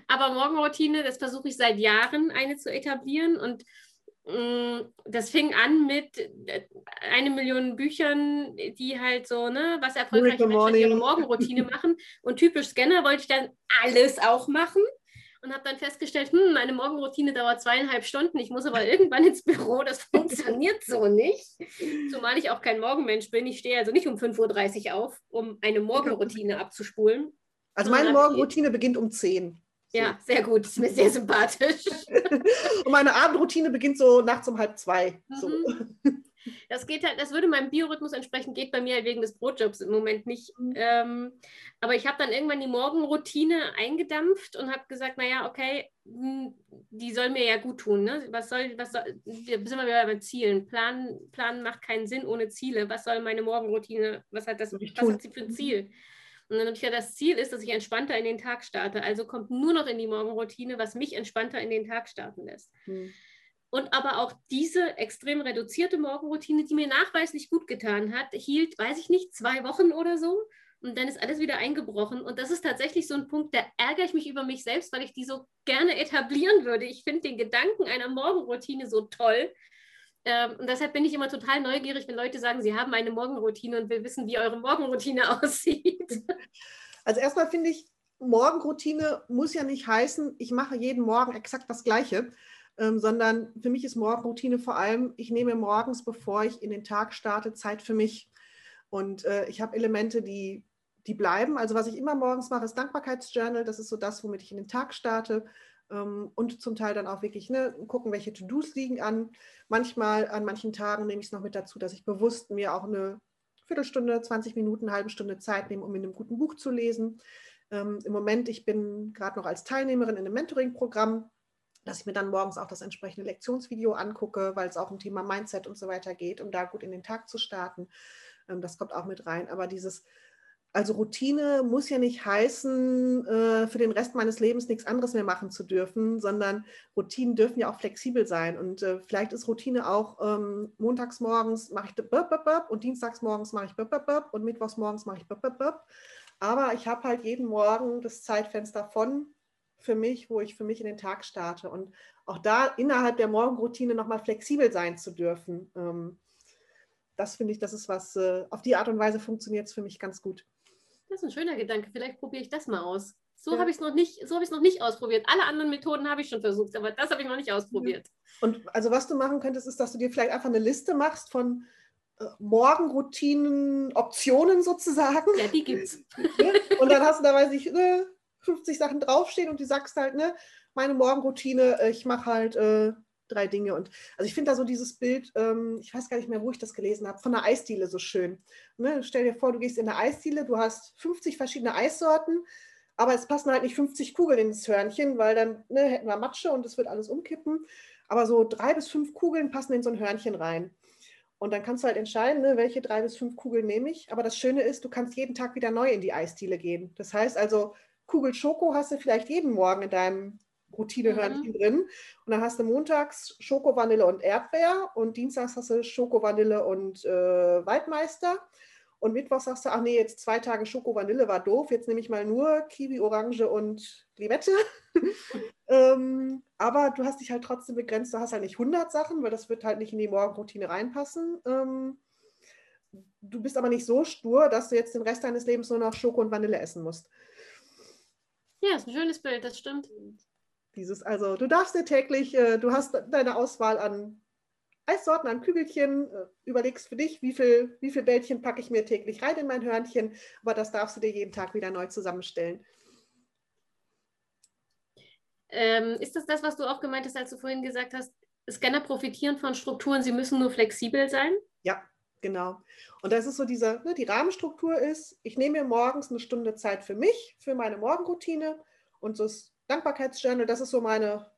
Aber Morgenroutine, das versuche ich seit Jahren eine zu etablieren und mm, das fing an mit äh, eine Million Büchern, die halt so, ne, was erfolgreiche Menschen ihre Morgenroutine machen. Und typisch Scanner wollte ich dann alles auch machen und habe dann festgestellt, hm, meine Morgenroutine dauert zweieinhalb Stunden, ich muss aber irgendwann ins Büro, das funktioniert so nicht. Zumal ich auch kein Morgenmensch bin. Ich stehe also nicht um 5.30 Uhr auf, um eine Morgenroutine abzuspulen. Also meine Morgenroutine beginnt um 10. So. Ja, sehr gut, ist mir sehr sympathisch. und meine Abendroutine beginnt so nachts um halb zwei. Mhm. So. Das geht halt, das würde meinem Biorhythmus entsprechen, geht bei mir halt wegen des Brotjobs im Moment nicht. Mhm. Ähm, aber ich habe dann irgendwann die Morgenroutine eingedampft und habe gesagt, naja, okay, hm, die soll mir ja gut tun. Ne? Was soll, was soll, wir sind wir wieder bei Zielen. Plan, Planen macht keinen Sinn ohne Ziele. Was soll meine Morgenroutine, was hat das, was hat sie für ein Ziel? Und dann ja das Ziel ist, dass ich entspannter in den Tag starte. Also kommt nur noch in die Morgenroutine, was mich entspannter in den Tag starten lässt. Mhm und aber auch diese extrem reduzierte Morgenroutine, die mir nachweislich gut getan hat, hielt, weiß ich nicht, zwei Wochen oder so. Und dann ist alles wieder eingebrochen. Und das ist tatsächlich so ein Punkt, da ärgere ich mich über mich selbst, weil ich die so gerne etablieren würde. Ich finde den Gedanken einer Morgenroutine so toll. Ähm, und deshalb bin ich immer total neugierig, wenn Leute sagen, sie haben eine Morgenroutine und will wissen, wie eure Morgenroutine aussieht. Also erstmal finde ich, Morgenroutine muss ja nicht heißen, ich mache jeden Morgen exakt das Gleiche, ähm, sondern für mich ist Morgenroutine vor allem, ich nehme morgens, bevor ich in den Tag starte, Zeit für mich. Und äh, ich habe Elemente, die, die bleiben. Also was ich immer morgens mache, ist Dankbarkeitsjournal. Das ist so das, womit ich in den Tag starte. Ähm, und zum Teil dann auch wirklich ne, gucken, welche To-Dos liegen an. Manchmal, an manchen Tagen nehme ich es noch mit dazu, dass ich bewusst mir auch eine Viertelstunde, 20 Minuten, eine halbe Stunde Zeit nehme, um in einem guten Buch zu lesen. Ähm, Im Moment, ich bin gerade noch als Teilnehmerin in einem Mentoring-Programm dass ich mir dann morgens auch das entsprechende Lektionsvideo angucke, weil es auch um Thema Mindset und so weiter geht, um da gut in den Tag zu starten. Ähm, das kommt auch mit rein. Aber dieses, also Routine muss ja nicht heißen, äh, für den Rest meines Lebens nichts anderes mehr machen zu dürfen, sondern Routinen dürfen ja auch flexibel sein. Und äh, vielleicht ist Routine auch ähm, montags morgens mache ich bub, bub, bub, und dienstags morgens mache ich bub, bub, bub, und mittwochs morgens mache ich bub, bub, bub. Aber ich habe halt jeden Morgen das Zeitfenster von für mich, wo ich für mich in den Tag starte. Und auch da innerhalb der Morgenroutine nochmal flexibel sein zu dürfen. Ähm, das finde ich, das ist was, äh, auf die Art und Weise funktioniert es für mich ganz gut. Das ist ein schöner Gedanke. Vielleicht probiere ich das mal aus. So ja. habe ich es noch nicht, so habe ich es noch nicht ausprobiert. Alle anderen Methoden habe ich schon versucht, aber das habe ich noch nicht ausprobiert. Und also was du machen könntest, ist, dass du dir vielleicht einfach eine Liste machst von äh, Morgenroutinen, Optionen sozusagen. Ja, die gibt's. Und dann hast du da, weiß ich, 50 Sachen draufstehen und du sagst halt, ne, meine Morgenroutine, äh, ich mache halt äh, drei Dinge. Und also ich finde da so dieses Bild, ähm, ich weiß gar nicht mehr, wo ich das gelesen habe, von der Eisdiele so schön. Ne? Stell dir vor, du gehst in eine Eisdiele, du hast 50 verschiedene Eissorten, aber es passen halt nicht 50 Kugeln ins Hörnchen, weil dann ne, hätten wir Matsche und es wird alles umkippen. Aber so drei bis fünf Kugeln passen in so ein Hörnchen rein. Und dann kannst du halt entscheiden, ne, welche drei bis fünf Kugeln nehme ich. Aber das Schöne ist, du kannst jeden Tag wieder neu in die Eisdiele gehen. Das heißt also, Kugel Schoko hast du vielleicht jeden Morgen in deinem Routine-Hörnchen mhm. drin. Und dann hast du montags Schoko, Vanille und Erdbeer und dienstags hast du Schoko, Vanille und äh, Waldmeister. Und Mittwoch sagst du, ach nee, jetzt zwei Tage Schoko Vanille war doof, jetzt nehme ich mal nur Kiwi, Orange und Limette. ähm, aber du hast dich halt trotzdem begrenzt, du hast halt nicht 100 Sachen, weil das wird halt nicht in die Morgenroutine reinpassen. Ähm, du bist aber nicht so stur, dass du jetzt den Rest deines Lebens nur noch Schoko und Vanille essen musst. Ja, ist ein schönes Bild, das stimmt. Dieses, also du darfst dir täglich, äh, du hast deine Auswahl an Eissorten, an Kügelchen, äh, überlegst für dich, wie viel, wie viel Bällchen packe ich mir täglich rein in mein Hörnchen, aber das darfst du dir jeden Tag wieder neu zusammenstellen. Ähm, ist das das, was du auch gemeint hast, als du vorhin gesagt hast, Scanner profitieren von Strukturen, sie müssen nur flexibel sein? Ja, genau. Und das ist so diese, ne, die Rahmenstruktur ist, ich nehme mir morgens eine Stunde Zeit für mich, für meine Morgenroutine und das Dankbarkeitsjournal, das ist so meine,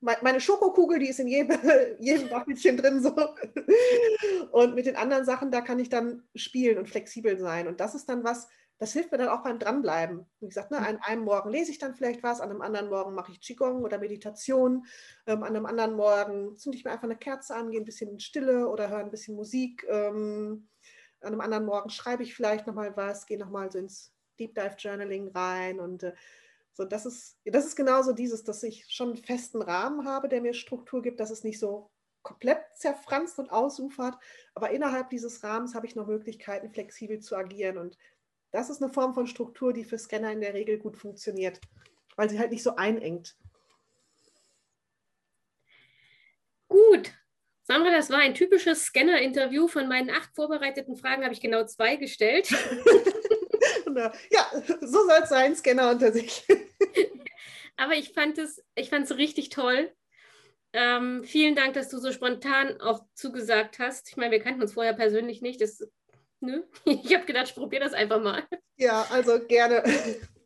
meine Schokokugel, die ist in jedem, jedem Waffelchen drin so. Und mit den anderen Sachen, da kann ich dann spielen und flexibel sein. Und das ist dann was, das hilft mir dann auch beim Dranbleiben. Wie gesagt, ne, an einem Morgen lese ich dann vielleicht was, an einem anderen Morgen mache ich Qigong oder Meditation, ähm, an einem anderen Morgen zünde ich mir einfach eine Kerze an, gehe ein bisschen in Stille oder höre ein bisschen Musik. Ähm, an einem anderen Morgen schreibe ich vielleicht nochmal was, gehe nochmal so ins Deep Dive Journaling rein und äh, so, das ist, das ist genauso dieses, dass ich schon einen festen Rahmen habe, der mir Struktur gibt, dass es nicht so komplett zerfranst und ausufert, aber innerhalb dieses Rahmens habe ich noch Möglichkeiten, flexibel zu agieren und das ist eine Form von Struktur, die für Scanner in der Regel gut funktioniert, weil sie halt nicht so einengt. Gut. Sandra, das war ein typisches Scanner-Interview. Von meinen acht vorbereiteten Fragen habe ich genau zwei gestellt. ja, so soll es sein, Scanner unter sich. Aber ich fand es, ich fand es richtig toll. Ähm, vielen Dank, dass du so spontan auch zugesagt hast. Ich meine, wir kannten uns vorher persönlich nicht. Das Ne? Ich habe gedacht, ich probiere das einfach mal. Ja, also gerne.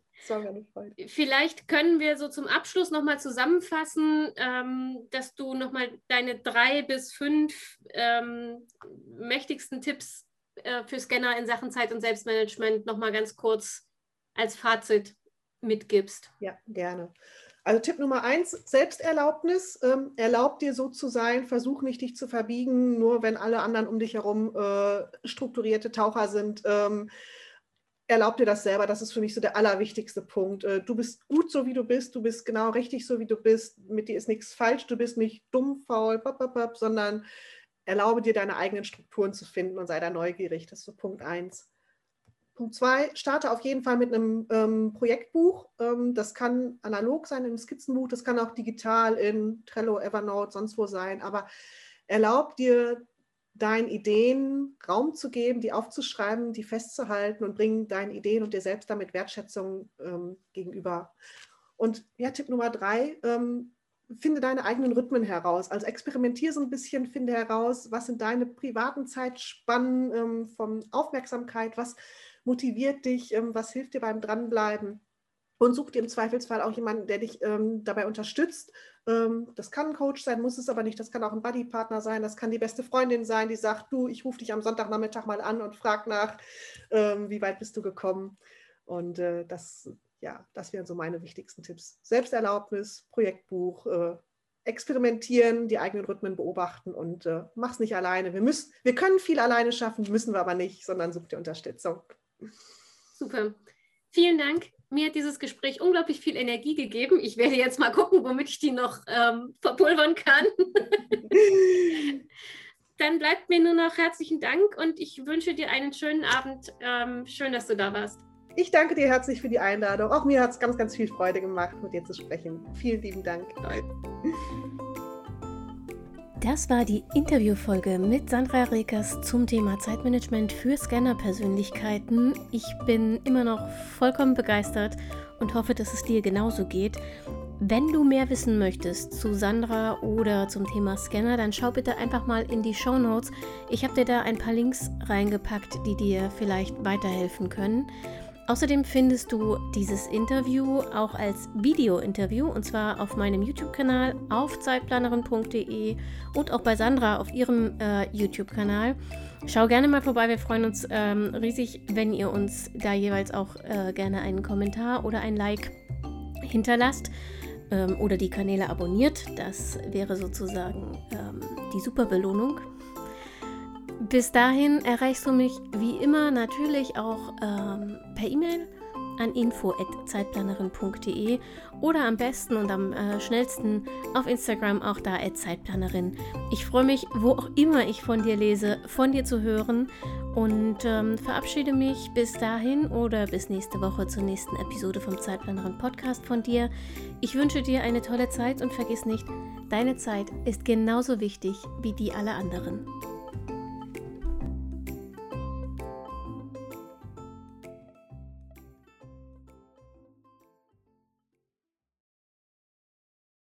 Vielleicht können wir so zum Abschluss nochmal zusammenfassen, ähm, dass du nochmal deine drei bis fünf ähm, mächtigsten Tipps äh, für Scanner in Sachen Zeit- und Selbstmanagement nochmal ganz kurz als Fazit mitgibst. Ja, gerne. Also Tipp Nummer eins, Selbsterlaubnis. Ähm, erlaub dir so zu sein, versuch nicht dich zu verbiegen, nur wenn alle anderen um dich herum äh, strukturierte Taucher sind. Ähm, erlaub dir das selber, das ist für mich so der allerwichtigste Punkt. Äh, du bist gut so, wie du bist, du bist genau richtig so, wie du bist, mit dir ist nichts falsch, du bist nicht dumm, faul, bop, bop, bop, sondern erlaube dir deine eigenen Strukturen zu finden und sei da neugierig. Das ist so Punkt eins. Punkt zwei, starte auf jeden Fall mit einem ähm, Projektbuch. Ähm, das kann analog sein im Skizzenbuch, das kann auch digital in Trello, Evernote, sonst wo sein. Aber erlaub dir, deinen Ideen Raum zu geben, die aufzuschreiben, die festzuhalten und bring deinen Ideen und dir selbst damit Wertschätzung ähm, gegenüber. Und ja, Tipp Nummer drei, ähm, finde deine eigenen Rhythmen heraus. Also experimentiere so ein bisschen, finde heraus, was sind deine privaten Zeitspannen ähm, von Aufmerksamkeit, was motiviert dich, ähm, was hilft dir beim Dranbleiben. Und such dir im Zweifelsfall auch jemanden, der dich ähm, dabei unterstützt. Ähm, das kann ein Coach sein, muss es aber nicht. Das kann auch ein Buddypartner sein. Das kann die beste Freundin sein, die sagt, du, ich rufe dich am Sonntagnachmittag mal an und frag nach, ähm, wie weit bist du gekommen. Und äh, das, ja, das wären so meine wichtigsten Tipps. Selbsterlaubnis, Projektbuch, äh, experimentieren, die eigenen Rhythmen beobachten und äh, mach's nicht alleine. Wir, müssen, wir können viel alleine schaffen, müssen wir aber nicht, sondern such dir Unterstützung. Super. Vielen Dank. Mir hat dieses Gespräch unglaublich viel Energie gegeben. Ich werde jetzt mal gucken, womit ich die noch ähm, verpulvern kann. Dann bleibt mir nur noch herzlichen Dank und ich wünsche dir einen schönen Abend. Ähm, schön, dass du da warst. Ich danke dir herzlich für die Einladung. Auch mir hat es ganz, ganz viel Freude gemacht, mit dir zu sprechen. Vielen lieben Dank. Das war die Interviewfolge mit Sandra Rekers zum Thema Zeitmanagement für Scanner-Persönlichkeiten. Ich bin immer noch vollkommen begeistert und hoffe, dass es dir genauso geht. Wenn du mehr wissen möchtest zu Sandra oder zum Thema Scanner, dann schau bitte einfach mal in die Show Notes. Ich habe dir da ein paar Links reingepackt, die dir vielleicht weiterhelfen können. Außerdem findest du dieses Interview auch als Video-Interview und zwar auf meinem YouTube-Kanal auf zeitplanerin.de und auch bei Sandra auf ihrem äh, YouTube-Kanal. Schau gerne mal vorbei, wir freuen uns ähm, riesig, wenn ihr uns da jeweils auch äh, gerne einen Kommentar oder ein Like hinterlasst. ähm, oder die Kanäle abonniert. Das wäre sozusagen ähm, die Superbelohnung. Bis dahin erreichst du mich wie immer natürlich auch ähm, per E-Mail an info.zeitplanerin.de oder am besten und am äh, schnellsten auf Instagram auch da Zeitplanerin. Ich freue mich, wo auch immer ich von dir lese, von dir zu hören und ähm, verabschiede mich bis dahin oder bis nächste Woche zur nächsten Episode vom Zeitplanerin Podcast von dir. Ich wünsche dir eine tolle Zeit und vergiss nicht, deine Zeit ist genauso wichtig wie die aller anderen.